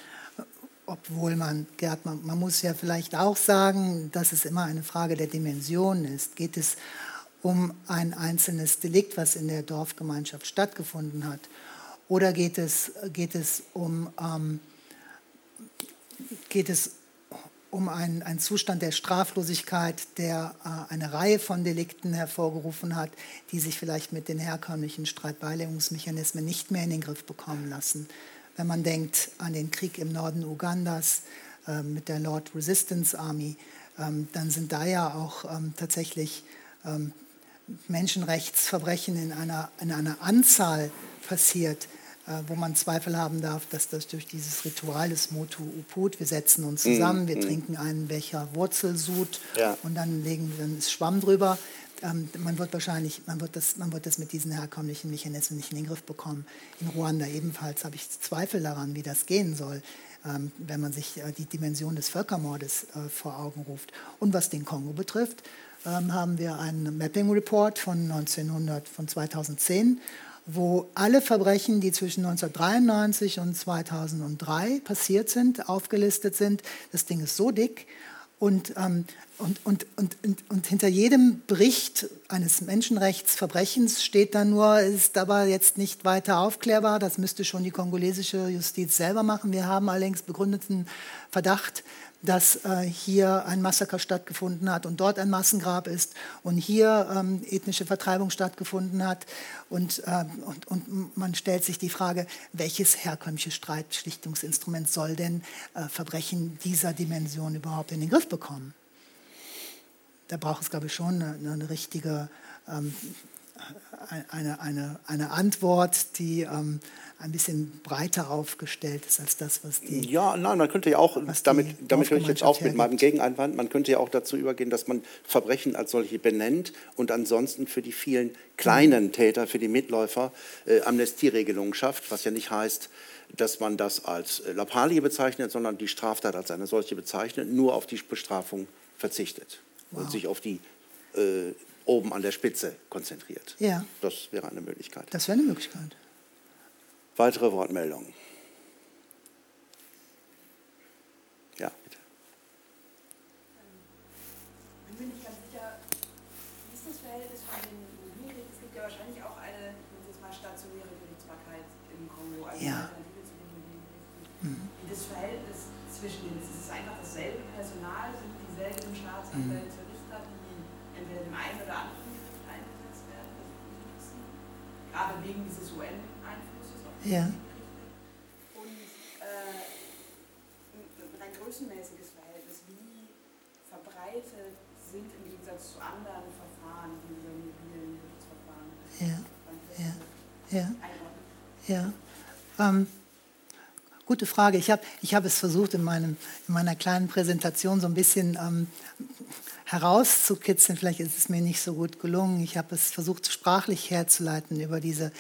Obwohl man, Gerd, man, man, muss ja vielleicht auch sagen, dass es immer eine Frage der Dimension ist. Geht es um ein einzelnes Delikt, was in der Dorfgemeinschaft stattgefunden hat? Oder geht es, geht es um, ähm, geht es um einen, einen Zustand der Straflosigkeit, der äh, eine Reihe von Delikten hervorgerufen hat, die sich vielleicht mit den herkömmlichen Streitbeilegungsmechanismen nicht mehr in den Griff bekommen lassen. Wenn man denkt an den Krieg im Norden Ugandas äh, mit der Lord Resistance Army, ähm, dann sind da ja auch ähm, tatsächlich ähm, Menschenrechtsverbrechen in einer, in einer Anzahl passiert, wo man Zweifel haben darf, dass das durch dieses Ritual des Motu Uput, wir setzen uns zusammen, mm, wir mm. trinken einen Becher Wurzelsud ja. und dann legen wir dann Schwamm drüber. Ähm, man wird wahrscheinlich, man wird, das, man wird das mit diesen herkömmlichen Mechanismen nicht in den Griff bekommen. In Ruanda ebenfalls habe ich Zweifel daran, wie das gehen soll, ähm, wenn man sich äh, die Dimension des Völkermordes äh, vor Augen ruft. Und was den Kongo betrifft, ähm, haben wir einen Mapping Report von 1900, von 2010 wo alle Verbrechen, die zwischen 1993 und 2003 passiert sind, aufgelistet sind. Das Ding ist so dick und, ähm, und, und, und, und, hinter jedem Bericht eines Menschenrechtsverbrechens steht dann nur, ist aber jetzt nicht weiter aufklärbar. Das müsste schon die kongolesische Justiz selber machen. Wir haben allerdings begründeten Verdacht, dass äh, hier ein Massaker stattgefunden hat und dort ein Massengrab ist und hier ähm, ethnische Vertreibung stattgefunden hat. Und, äh, und, und man stellt sich die Frage, welches herkömmliche Streitschlichtungsinstrument soll denn äh, Verbrechen dieser Dimension überhaupt in den Griff bekommen? Da braucht es, glaube ich, schon eine, eine richtige ähm, eine, eine, eine Antwort, die ähm, ein bisschen breiter aufgestellt ist als das, was die. Ja, nein, man könnte ja auch, damit, damit höre ich jetzt auf mit meinem Gegeneinwand, man könnte ja auch dazu übergehen, dass man Verbrechen als solche benennt und ansonsten für die vielen kleinen Täter, für die Mitläufer äh, Amnestieregelungen schafft, was ja nicht heißt, dass man das als äh, Lappalie bezeichnet, sondern die Straftat als eine solche bezeichnet, nur auf die Bestrafung verzichtet wow. und sich auf die äh, oben an der Spitze konzentriert. Ja. Das wäre eine Möglichkeit. Das wäre eine Möglichkeit. Weitere Wortmeldungen? Ja, bitte. Ich bin mir nicht ganz sicher, wie ist das Verhältnis von den Jugendlichen? Es gibt ja wahrscheinlich auch eine, jetzt mal stationäre Gerichtsbarkeit im Kongo, also ja. Alternative zu den Jugendlichen. Mhm. Das Verhältnis zwischen denen, ist es einfach dasselbe Personal, sind dieselben Staatsanwälte, mhm. Richter, die entweder dem einen oder anderen Gericht eingesetzt werden? Gerade wegen dieses UN- ja. Und äh, ein größenmäßiges Verhältnis, wie verbreitet sind im Gegensatz zu anderen Verfahren, diese mobilen Gerichtsverfahren? Ja, ja, ja. ja. Ähm, gute Frage. Ich habe ich hab es versucht, in, meinem, in meiner kleinen Präsentation so ein bisschen ähm, herauszukitzeln. Vielleicht ist es mir nicht so gut gelungen. Ich habe es versucht, sprachlich herzuleiten über diese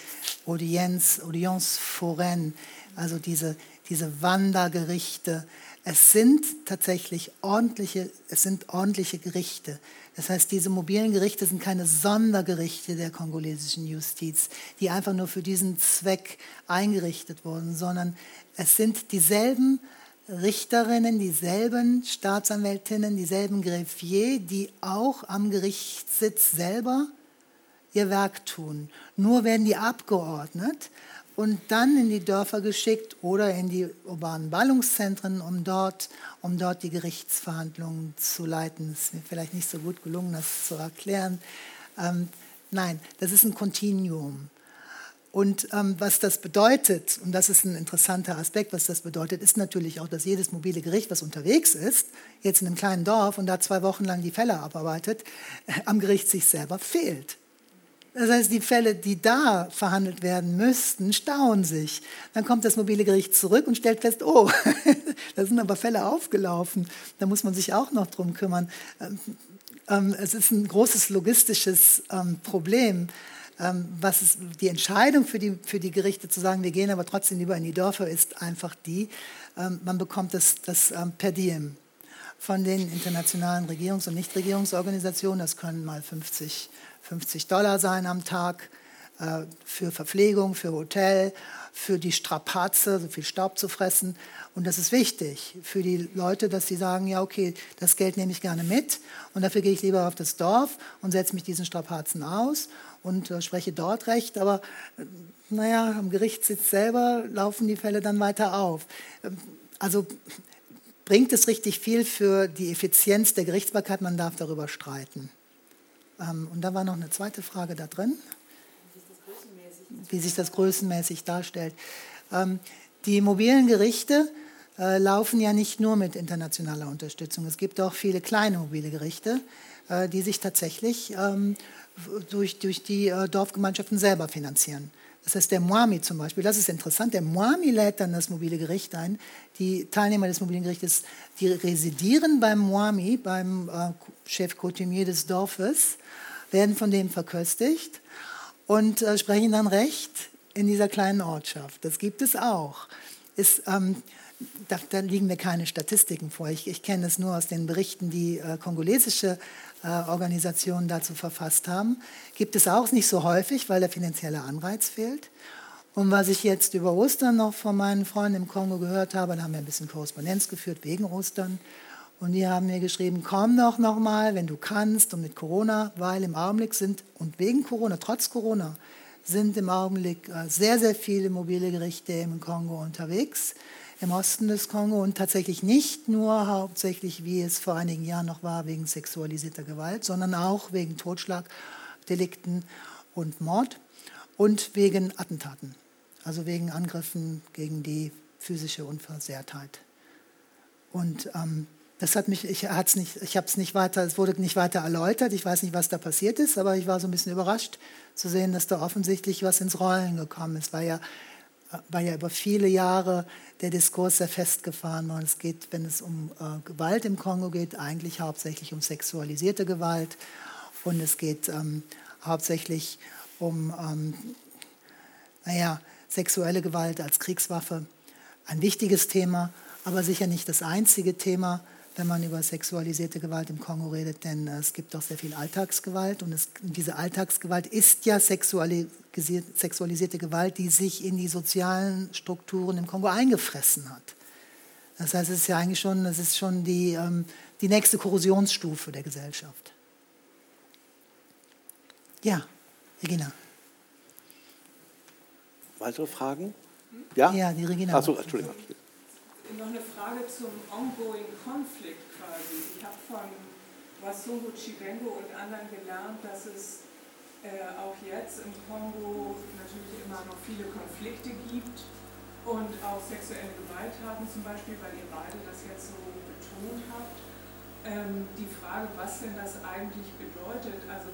Audienz, Audience foraine, also diese, diese Wandergerichte. Es sind tatsächlich ordentliche, es sind ordentliche Gerichte. Das heißt, diese mobilen Gerichte sind keine Sondergerichte der kongolesischen Justiz, die einfach nur für diesen Zweck eingerichtet wurden, sondern es sind dieselben Richterinnen, dieselben Staatsanwältinnen, dieselben Greffier, die auch am Gerichtssitz selber ihr Werk tun. Nur werden die abgeordnet und dann in die Dörfer geschickt oder in die urbanen Ballungszentren, um dort, um dort die Gerichtsverhandlungen zu leiten. Es ist mir vielleicht nicht so gut gelungen, das zu erklären. Ähm, nein, das ist ein Kontinuum. Und ähm, was das bedeutet, und das ist ein interessanter Aspekt, was das bedeutet, ist natürlich auch, dass jedes mobile Gericht, was unterwegs ist, jetzt in einem kleinen Dorf und da zwei Wochen lang die Fälle abarbeitet, äh, am Gericht sich selber fehlt. Das heißt, die Fälle, die da verhandelt werden müssten, stauen sich. Dann kommt das mobile Gericht zurück und stellt fest, oh, da sind aber Fälle aufgelaufen. Da muss man sich auch noch drum kümmern. Ähm, ähm, es ist ein großes logistisches ähm, Problem. Ähm, was ist die Entscheidung für die, für die Gerichte zu sagen, wir gehen aber trotzdem lieber in die Dörfer, ist einfach die, ähm, man bekommt das, das ähm, per diem von den internationalen Regierungs- und Nichtregierungsorganisationen. Das können mal 50, 50 Dollar sein am Tag äh, für Verpflegung, für Hotel, für die Strapaze, so viel Staub zu fressen. Und das ist wichtig für die Leute, dass sie sagen, ja, okay, das Geld nehme ich gerne mit und dafür gehe ich lieber auf das Dorf und setze mich diesen Strapazen aus und äh, spreche dort recht. Aber äh, naja, am Gerichtssitz selber laufen die Fälle dann weiter auf. Ähm, also bringt es richtig viel für die Effizienz der Gerichtsbarkeit, man darf darüber streiten. Ähm, und da war noch eine zweite Frage da drin, wie sich das größenmäßig darstellt. Ähm, die mobilen Gerichte äh, laufen ja nicht nur mit internationaler Unterstützung. Es gibt auch viele kleine mobile Gerichte, äh, die sich tatsächlich ähm, durch, durch die äh, Dorfgemeinschaften selber finanzieren. Das heißt, der Moami zum Beispiel, das ist interessant, der Moami lädt dann das mobile Gericht ein. Die Teilnehmer des mobilen Gerichtes, die residieren beim Moami, beim äh, Chef Coutumier des Dorfes, werden von dem verköstigt und äh, sprechen dann Recht in dieser kleinen Ortschaft. Das gibt es auch. Ist, ähm, da, da, liegen mir keine Statistiken vor. Ich, ich kenne es nur aus den Berichten, die äh, kongolesische Organisationen dazu verfasst haben. Gibt es auch nicht so häufig, weil der finanzielle Anreiz fehlt. Und was ich jetzt über Ostern noch von meinen Freunden im Kongo gehört habe, da haben wir ein bisschen Korrespondenz geführt wegen Ostern. Und die haben mir geschrieben, komm doch noch mal, wenn du kannst und mit Corona, weil im Augenblick sind und wegen Corona, trotz Corona, sind im Augenblick äh, sehr, sehr viele mobile Gerichte im Kongo unterwegs im Osten des Kongo und tatsächlich nicht nur hauptsächlich, wie es vor einigen Jahren noch war, wegen sexualisierter Gewalt, sondern auch wegen Totschlagdelikten und Mord und wegen Attentaten, also wegen Angriffen gegen die physische Unversehrtheit. Und ähm, das hat mich, ich, hat's nicht, ich habe es nicht weiter, es wurde nicht weiter erläutert. Ich weiß nicht, was da passiert ist, aber ich war so ein bisschen überrascht zu sehen, dass da offensichtlich was ins Rollen gekommen ist. War ja war ja über viele Jahre der Diskurs sehr festgefahren worden. Es geht, wenn es um äh, Gewalt im Kongo geht, eigentlich hauptsächlich um sexualisierte Gewalt und es geht ähm, hauptsächlich um, ähm, naja, sexuelle Gewalt als Kriegswaffe. Ein wichtiges Thema, aber sicher nicht das einzige Thema wenn man über sexualisierte Gewalt im Kongo redet, denn es gibt doch sehr viel Alltagsgewalt und es, diese Alltagsgewalt ist ja sexualisierte Gewalt, die sich in die sozialen Strukturen im Kongo eingefressen hat. Das heißt, es ist ja eigentlich schon, das ist schon die, ähm, die nächste Korrosionsstufe der Gesellschaft. Ja, Regina. Weitere Fragen? Ja? Ja, die Regina. Achso, Entschuldigung noch eine Frage zum ongoing Conflict quasi. Ich habe von Wasungu Chibengo und anderen gelernt, dass es äh, auch jetzt im Kongo natürlich immer noch viele Konflikte gibt und auch sexuelle Gewalttaten zum Beispiel, weil ihr beide das jetzt so betont habt. Ähm, die Frage, was denn das eigentlich bedeutet, also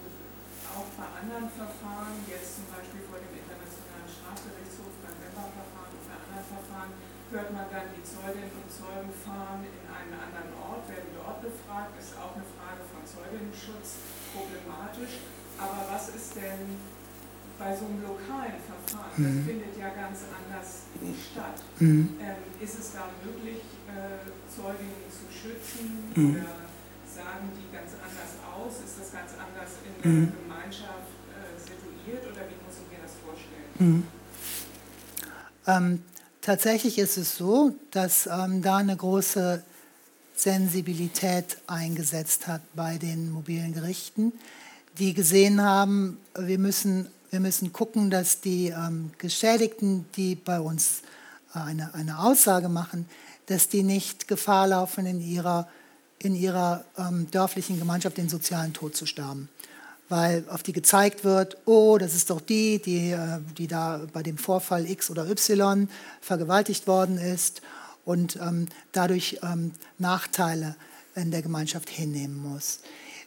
auch bei anderen Verfahren, jetzt zum Beispiel vor dem Internationalen Strafgerichtshof beim Weber-Verfahren und bei anderen Verfahren, hört man dann die Zeuginnen und Zeugen fahren in einen anderen Ort, werden dort befragt, ist auch eine Frage von Zeuginnenschutz problematisch. Aber was ist denn bei so einem lokalen Verfahren? Das mhm. findet ja ganz anders statt. Mhm. Ähm, ist es da möglich, äh, Zeuginnen zu schützen mhm. oder sagen die ganz anders aus? Ist das ganz anders in der mhm. Gemeinschaft äh, situiert oder wie muss ich mir das vorstellen? Mhm. Ähm, Tatsächlich ist es so, dass ähm, da eine große Sensibilität eingesetzt hat bei den mobilen Gerichten, die gesehen haben, wir müssen, wir müssen gucken, dass die ähm, Geschädigten, die bei uns äh, eine, eine Aussage machen, dass die nicht Gefahr laufen, in ihrer, in ihrer ähm, dörflichen Gemeinschaft den sozialen Tod zu sterben weil auf die gezeigt wird, oh, das ist doch die, die, äh, die da bei dem Vorfall X oder Y vergewaltigt worden ist und ähm, dadurch ähm, Nachteile in der Gemeinschaft hinnehmen muss.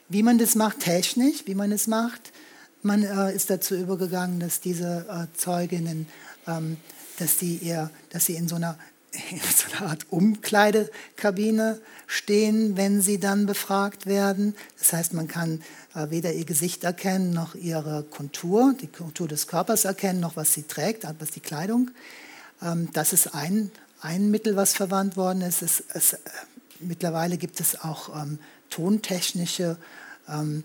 Wie man das macht technisch, wie man es macht, man äh, ist dazu übergegangen, dass diese äh, Zeuginnen, ähm, dass, die ihr, dass sie in so einer in so einer Art Umkleidekabine stehen, wenn sie dann befragt werden. Das heißt, man kann äh, weder ihr Gesicht erkennen, noch ihre Kontur, die Kontur des Körpers erkennen, noch was sie trägt, was die Kleidung. Ähm, das ist ein, ein Mittel, was verwandt worden ist. Es, es, äh, mittlerweile gibt es auch ähm, tontechnische ähm,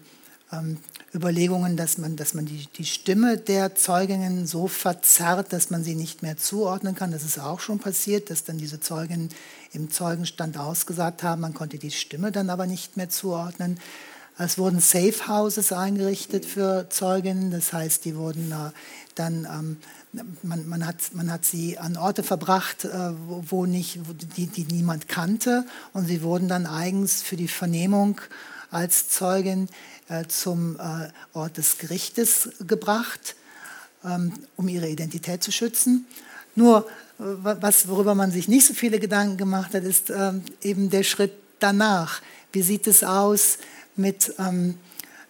ähm, Überlegungen, dass man, dass man die, die Stimme der Zeuginnen so verzerrt, dass man sie nicht mehr zuordnen kann. Das ist auch schon passiert, dass dann diese Zeuginnen im Zeugenstand ausgesagt haben, man konnte die Stimme dann aber nicht mehr zuordnen. Es wurden Safe Houses eingerichtet für Zeuginnen, das heißt, die wurden äh, dann, ähm, man, man, hat, man hat sie an Orte verbracht, äh, wo, nicht, die, die niemand kannte und sie wurden dann eigens für die Vernehmung als Zeugin äh, zum äh, Ort des Gerichtes gebracht, ähm, um ihre Identität zu schützen. Nur, äh, was, worüber man sich nicht so viele Gedanken gemacht hat, ist ähm, eben der Schritt danach. Wie sieht es aus mit, ähm,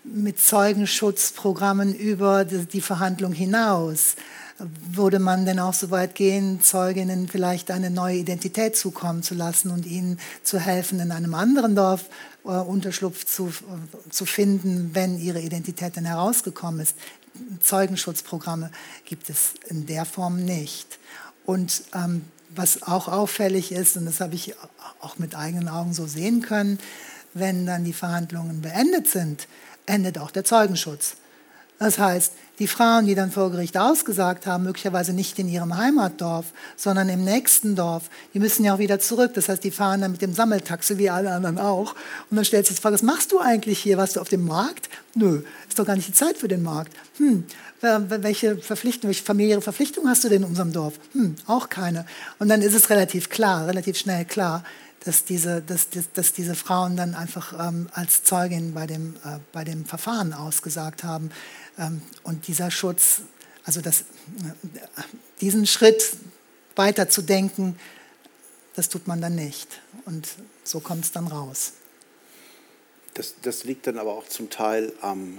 mit Zeugenschutzprogrammen über die Verhandlung hinaus? Würde man denn auch so weit gehen, Zeuginnen vielleicht eine neue Identität zukommen zu lassen und ihnen zu helfen, in einem anderen Dorf äh, Unterschlupf zu, äh, zu finden, wenn ihre Identität dann herausgekommen ist. Zeugenschutzprogramme gibt es in der Form nicht. Und ähm, was auch auffällig ist, und das habe ich auch mit eigenen Augen so sehen können, wenn dann die Verhandlungen beendet sind, endet auch der Zeugenschutz. Das heißt, die Frauen, die dann vor Gericht ausgesagt haben, möglicherweise nicht in ihrem Heimatdorf, sondern im nächsten Dorf, die müssen ja auch wieder zurück. Das heißt, die fahren dann mit dem Sammeltaxi wie alle anderen auch. Und dann stellt sich die Frage, was machst du eigentlich hier? Warst du auf dem Markt? Nö, ist doch gar nicht die Zeit für den Markt. Hm, welche Verpflichtung, welche familiäre Verpflichtung hast du denn in unserem Dorf? Hm, auch keine. Und dann ist es relativ klar, relativ schnell klar, dass diese, dass, dass, dass diese Frauen dann einfach ähm, als Zeugin bei dem, äh, bei dem Verfahren ausgesagt haben. Ähm, und dieser Schutz, also das, diesen Schritt weiter zu denken, das tut man dann nicht. Und so kommt es dann raus. Das, das, liegt dann aber auch zum Teil am,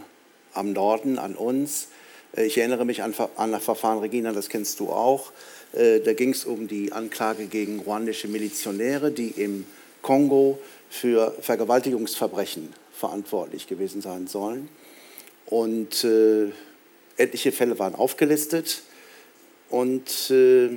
am Norden, an uns. Äh, ich erinnere mich an, an das Verfahren Regina, das kennst du auch. Äh, da ging es um die Anklage gegen ruandische Milizionäre, die im Kongo für Vergewaltigungsverbrechen verantwortlich gewesen sein sollen. Und äh, etliche Fälle waren aufgelistet und äh,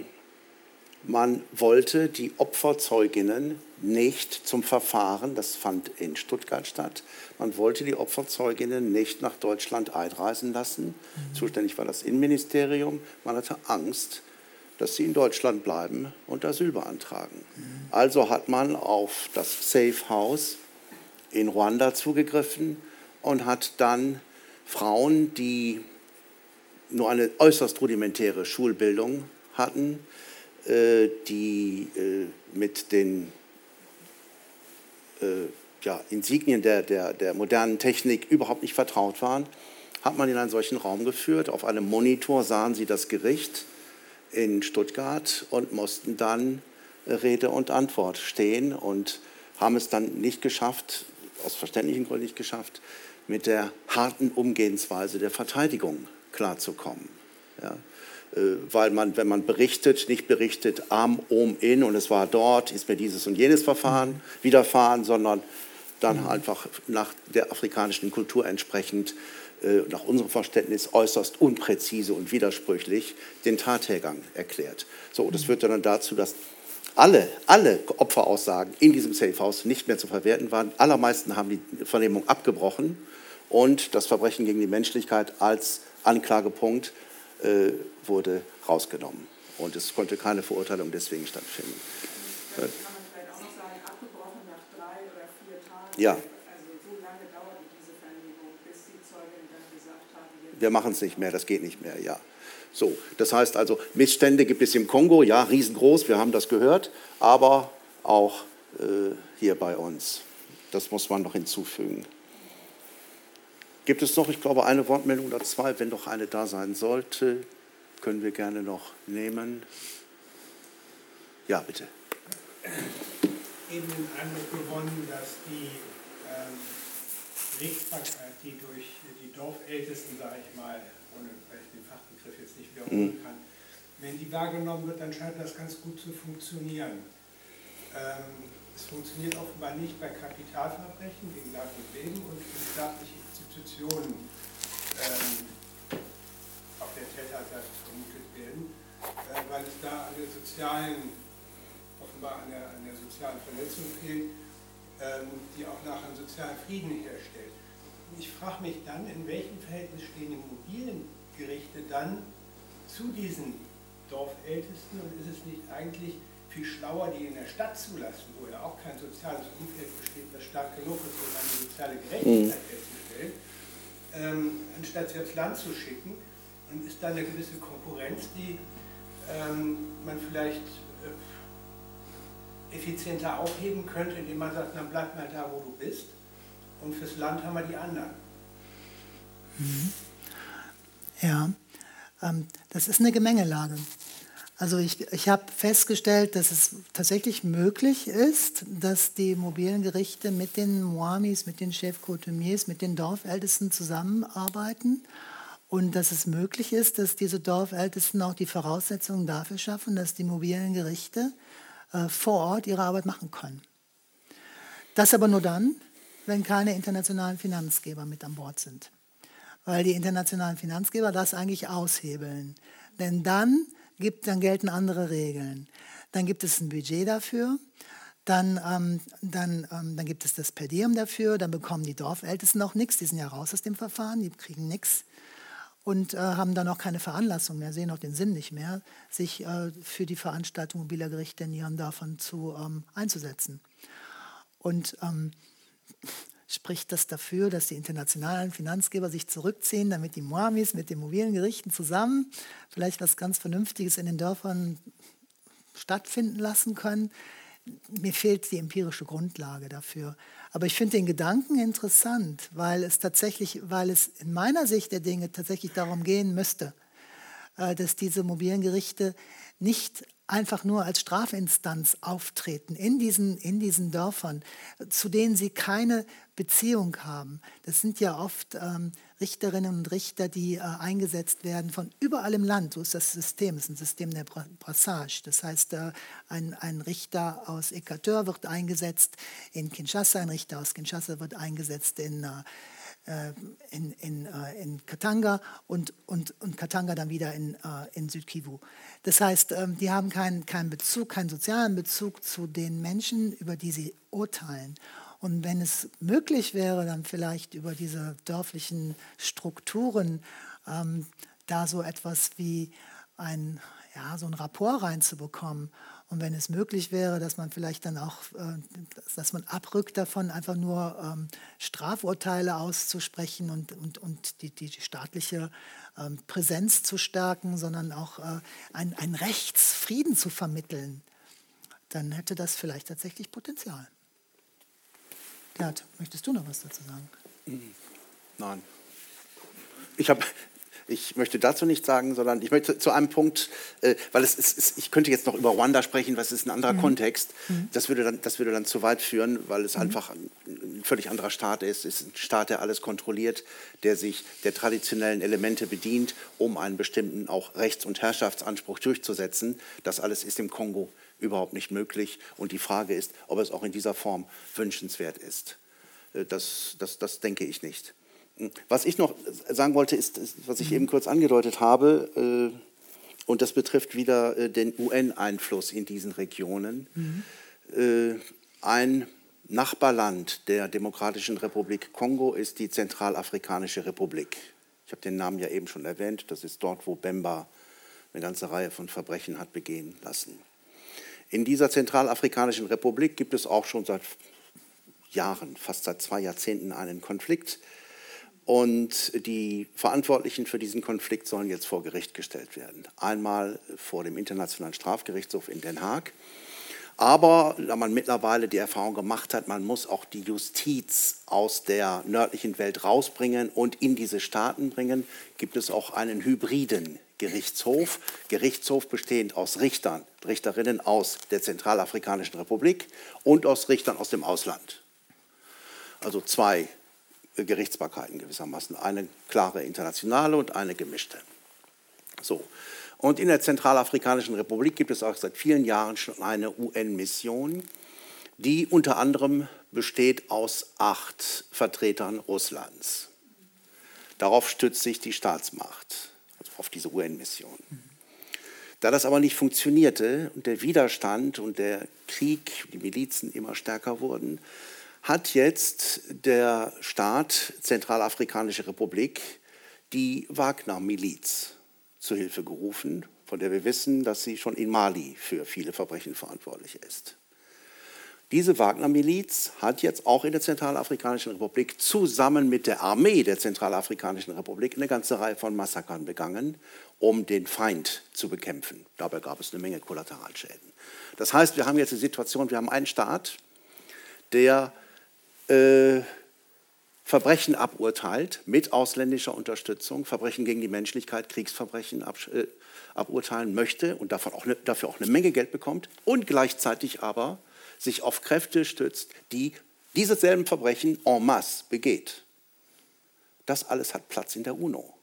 man wollte die Opferzeuginnen nicht zum Verfahren, das fand in Stuttgart statt, man wollte die Opferzeuginnen nicht nach Deutschland einreisen lassen. Mhm. Zuständig war das Innenministerium. Man hatte Angst, dass sie in Deutschland bleiben und Asyl beantragen. Mhm. Also hat man auf das Safe House in Ruanda zugegriffen und hat dann Frauen, die nur eine äußerst rudimentäre Schulbildung hatten, äh, die äh, mit den äh, ja, Insignien der, der, der modernen Technik überhaupt nicht vertraut waren, hat man in einen solchen Raum geführt. Auf einem Monitor sahen sie das Gericht in Stuttgart und mussten dann Rede und Antwort stehen und haben es dann nicht geschafft, aus verständlichen Gründen nicht geschafft, mit der harten Umgehensweise der Verteidigung klarzukommen. Ja? Äh, weil man, wenn man berichtet, nicht berichtet am, um, in und es war dort, ist mir dieses und jenes Verfahren widerfahren, sondern dann einfach nach der afrikanischen Kultur entsprechend, äh, nach unserem Verständnis äußerst unpräzise und widersprüchlich den Tathergang erklärt. So, das führt dann dazu, dass alle, alle Opferaussagen in diesem Safe House nicht mehr zu verwerten waren. Allermeisten haben die Vernehmung abgebrochen und das Verbrechen gegen die Menschlichkeit als Anklagepunkt äh, wurde rausgenommen. Und es konnte keine Verurteilung deswegen stattfinden. Ja. Haben, wir machen es nicht mehr, das geht nicht mehr, ja. So, das heißt also, Missstände gibt es im Kongo, ja, riesengroß, wir haben das gehört, aber auch äh, hier bei uns. Das muss man noch hinzufügen. Gibt es noch, ich glaube, eine Wortmeldung oder zwei? Wenn doch eine da sein sollte, können wir gerne noch nehmen. Ja, bitte. Eben den Eindruck gewonnen, dass die ähm, Sichtbarkeit, die durch die Dorfältesten, sage ich mal, ohne weil ich den Fachbegriff jetzt nicht wiederholen mhm. kann, wenn die wahrgenommen wird, dann scheint das ganz gut zu funktionieren. Ähm, es funktioniert offenbar nicht bei Kapitalverbrechen gegen Leib und Leben und staatlichen Institutionen ähm, auf der Täterseite vermutet werden, äh, weil es da an der sozialen, offenbar an der, an der sozialen Verletzung fehlt, ähm, die auch nachher einen sozialen Frieden herstellt. Ich frage mich dann, in welchem Verhältnis stehen die mobilen Gerichte dann zu diesen Dorfältesten und ist es nicht eigentlich viel schlauer, die in der Stadt zulassen, wo ja auch kein soziales Umfeld besteht, das stark genug ist, um eine soziale Gerechtigkeit mhm. herzustellen, ähm, anstatt sie aufs Land zu schicken. Und ist da eine gewisse Konkurrenz, die ähm, man vielleicht äh, effizienter aufheben könnte, indem man sagt, dann bleib mal da, wo du bist. Und fürs Land haben wir die anderen. Mhm. Ja, ähm, das ist eine Gemengelage. Also ich, ich habe festgestellt, dass es tatsächlich möglich ist, dass die mobilen Gerichte mit den Moamis, mit den Chef Coutumiers, mit den Dorfältesten zusammenarbeiten und dass es möglich ist, dass diese Dorfältesten auch die Voraussetzungen dafür schaffen, dass die mobilen Gerichte äh, vor Ort ihre Arbeit machen können. Das aber nur dann, wenn keine internationalen Finanzgeber mit an Bord sind. Weil die internationalen Finanzgeber das eigentlich aushebeln. Denn dann gibt, dann gelten andere Regeln. Dann gibt es ein Budget dafür. Dann, ähm, dann, ähm, dann gibt es das Per Diem dafür. Dann bekommen die Dorfältesten auch nichts. Die sind ja raus aus dem Verfahren. Die kriegen nichts und äh, haben dann auch keine Veranlassung mehr, sehen auch den Sinn nicht mehr, sich äh, für die Veranstaltung mobiler Gerichte in ihren Dörfern zu, ähm, einzusetzen. Und ähm, spricht das dafür, dass die internationalen Finanzgeber sich zurückziehen, damit die Moamis mit den mobilen Gerichten zusammen vielleicht was ganz Vernünftiges in den Dörfern stattfinden lassen können. Mir fehlt die empirische Grundlage dafür. Aber ich finde den Gedanken interessant, weil es tatsächlich, weil es in meiner Sicht der Dinge tatsächlich darum gehen müsste, äh, dass diese mobilen Gerichte nicht einfach nur als Strafinstanz auftreten in diesen, in diesen Dörfern, zu denen sie keine Beziehung haben. Das sind ja oft ähm, Richterinnen und Richter, die äh, eingesetzt werden von überall im Land. So ist das System. Es ist ein System der Brassage. Das heißt, äh, ein, ein Richter aus Equateur wird eingesetzt in Kinshasa, ein Richter aus Kinshasa wird eingesetzt in äh, in, in, äh, in Katanga und, und, und Katanga dann wieder in, äh, in Südkivu. Das heißt, ähm, die haben keinen, keinen Bezug, keinen sozialen Bezug zu den Menschen, über die sie urteilen. Und wenn es möglich wäre, dann vielleicht über diese dörflichen Strukturen ähm, da so etwas wie ein, ja, so ein Rapport reinzubekommen und wenn es möglich wäre, dass man vielleicht dann auch, äh, dass man abrückt davon, einfach nur ähm, Strafurteile auszusprechen und, und, und die, die staatliche ähm, Präsenz zu stärken, sondern auch äh, einen Rechtsfrieden zu vermitteln, dann hätte das vielleicht tatsächlich Potenzial. Gerd, möchtest du noch was dazu sagen? Nein. Ich habe ich möchte dazu nichts sagen, sondern ich möchte zu einem Punkt, äh, weil es ist, ich könnte jetzt noch über Ruanda sprechen, was ist ein anderer mhm. Kontext. Mhm. Das, würde dann, das würde dann zu weit führen, weil es mhm. einfach ein, ein, völlig anderer Staat ist. Es ist ein Staat, der alles kontrolliert, der sich der traditionellen Elemente bedient, um einen bestimmten auch Rechts- und Herrschaftsanspruch durchzusetzen. Das alles ist im Kongo überhaupt nicht möglich. Und die Frage ist, ob es auch in dieser Form wünschenswert ist. Äh, das, das, das denke ich nicht. Was ich noch sagen wollte, ist, was ich eben kurz angedeutet habe, äh, und das betrifft wieder äh, den UN-Einfluss in diesen Regionen. Mhm. Ein Nachbarland der Demokratischen Republik Kongo ist die Zentralafrikanische Republik. Ich habe den Namen ja eben schon erwähnt. Das ist dort, wo Bemba eine ganze Reihe von Verbrechen hat begehen lassen. In dieser Zentralafrikanischen Republik gibt es auch schon seit Jahren, fast seit zwei Jahrzehnten, einen Konflikt und die Verantwortlichen für diesen Konflikt sollen jetzt vor Gericht gestellt werden. Einmal vor dem Internationalen Strafgerichtshof in Den Haag. Aber da man mittlerweile die Erfahrung gemacht hat, man muss auch die Justiz aus der nördlichen Welt rausbringen und in diese Staaten bringen, gibt es auch einen hybriden Gerichtshof. Gerichtshof bestehend aus Richtern, Richterinnen aus der Zentralafrikanischen Republik und aus Richtern aus dem Ausland. Also zwei Gerichtsbarkeiten gewissermaßen. Eine klare internationale und eine gemischte. So. Und in der Zentralafrikanischen Republik gibt es auch seit vielen Jahren schon eine UN-Mission, die unter anderem besteht aus acht Vertretern Russlands. Darauf stützt sich die Staatsmacht, also auf diese UN-Mission. Da das aber nicht funktionierte und der Widerstand und der Krieg, die Milizen immer stärker wurden, hat jetzt der Staat Zentralafrikanische Republik die Wagner-Miliz zu Hilfe gerufen, von der wir wissen, dass sie schon in Mali für viele Verbrechen verantwortlich ist. Diese Wagner-Miliz hat jetzt auch in der Zentralafrikanischen Republik zusammen mit der Armee der Zentralafrikanischen Republik eine ganze Reihe von Massakern begangen, um den Feind zu bekämpfen. Dabei gab es eine Menge Kollateralschäden. Das heißt, wir haben jetzt die Situation, wir haben einen Staat, der äh, Verbrechen aburteilt mit ausländischer Unterstützung, Verbrechen gegen die Menschlichkeit, Kriegsverbrechen ab, äh, aburteilen möchte und davon auch ne, dafür auch eine Menge Geld bekommt und gleichzeitig aber sich auf Kräfte stützt, die diese selben Verbrechen en masse begeht. Das alles hat Platz in der UNO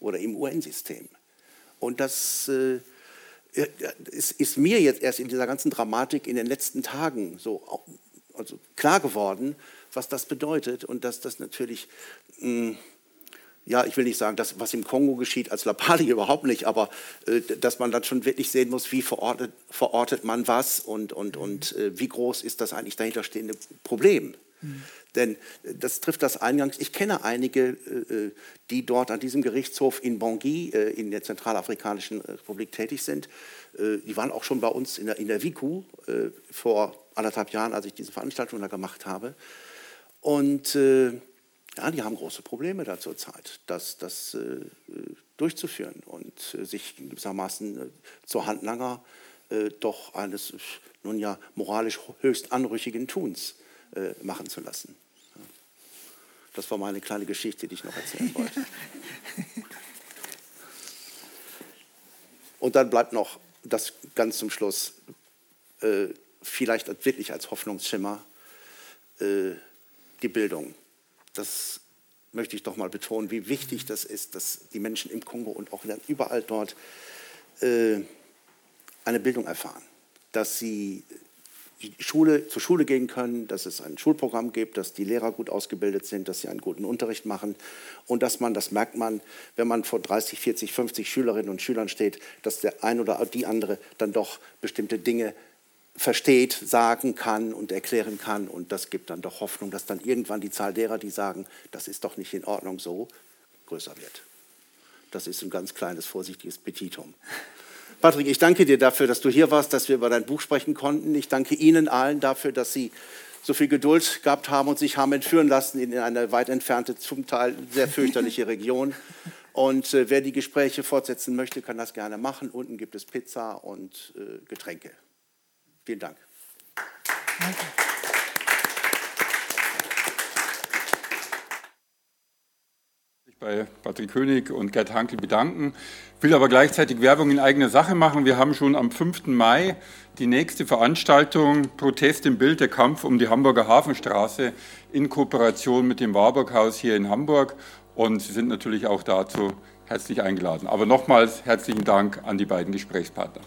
oder im UN-System. Und das äh, ist, ist, mir jetzt erst in dieser ganzen Dramatik in den letzten Tagen so also klar geworden, was das bedeutet und dass das natürlich, mh, hm, ja, ich will nicht sagen, dass was im Kongo geschieht als Lappalie überhaupt nicht, aber äh, dass man dann schon wirklich sehen muss, wie verortet, verortet man was und, und, mhm. und äh, wie groß ist das eigentlich dahinterstehende Problem. Mhm. Denn äh, das trifft das Eingangs. Ich kenne einige, äh, äh, die dort an diesem Gerichtshof in Bangui in der Zentralafrikanischen Republik tätig sind. Die waren auch schon bei uns in der, in der WIKU vor anderthalb Jahren, als ich diese Veranstaltung da gemacht habe. Und ja, die haben große Probleme da zurzeit, das, das durchzuführen und sich gewissermaßen zur Handlanger doch eines nun ja moralisch höchst anrüchigen Tuns äh, machen zu lassen. Das war meine kleine Geschichte, die ich noch erzählen wollte. Und dann bleibt noch das ganz zum Schluss, äh, vielleicht wirklich als Hoffnungsschimmer, äh, die Bildung. Das möchte ich doch mal betonen, wie wichtig das ist, dass die Menschen im Kongo und auch überall dort äh, eine Bildung erfahren, dass sie Schule, zur Schule gehen können, dass es ein Schulprogramm gibt, dass die Lehrer gut ausgebildet sind, dass sie einen guten Unterricht machen und dass man, das merkt man, wenn man vor 30, 40, 50 Schülerinnen und Schülern steht, dass der ein oder die andere dann doch bestimmte Dinge versteht, sagen kann und erklären kann und das gibt dann doch Hoffnung, dass dann irgendwann die Zahl derer, die sagen, das ist doch nicht in Ordnung so, größer wird. Das ist ein ganz kleines, vorsichtiges Petitum. Patrick, ich danke dir dafür, dass du hier warst, dass wir über dein Buch sprechen konnten. Ich danke Ihnen allen dafür, dass Sie so viel Geduld gehabt haben und sich haben entführen lassen in eine weit entfernte, zum Teil sehr fürchterliche Region. Und äh, wer die Gespräche fortsetzen möchte, kann das gerne machen. Unten gibt es Pizza und äh, Getränke. Vielen Dank. Danke. Bei Patrick König und Gerd Hankel bedanken, will aber gleichzeitig Werbung in eigener Sache machen. Wir haben schon am 5. Mai die nächste Veranstaltung Protest im Bild, der Kampf um die Hamburger Hafenstraße in Kooperation mit dem Warburg Haus hier in Hamburg und Sie sind natürlich auch dazu herzlich eingeladen. Aber nochmals herzlichen Dank an die beiden Gesprächspartner.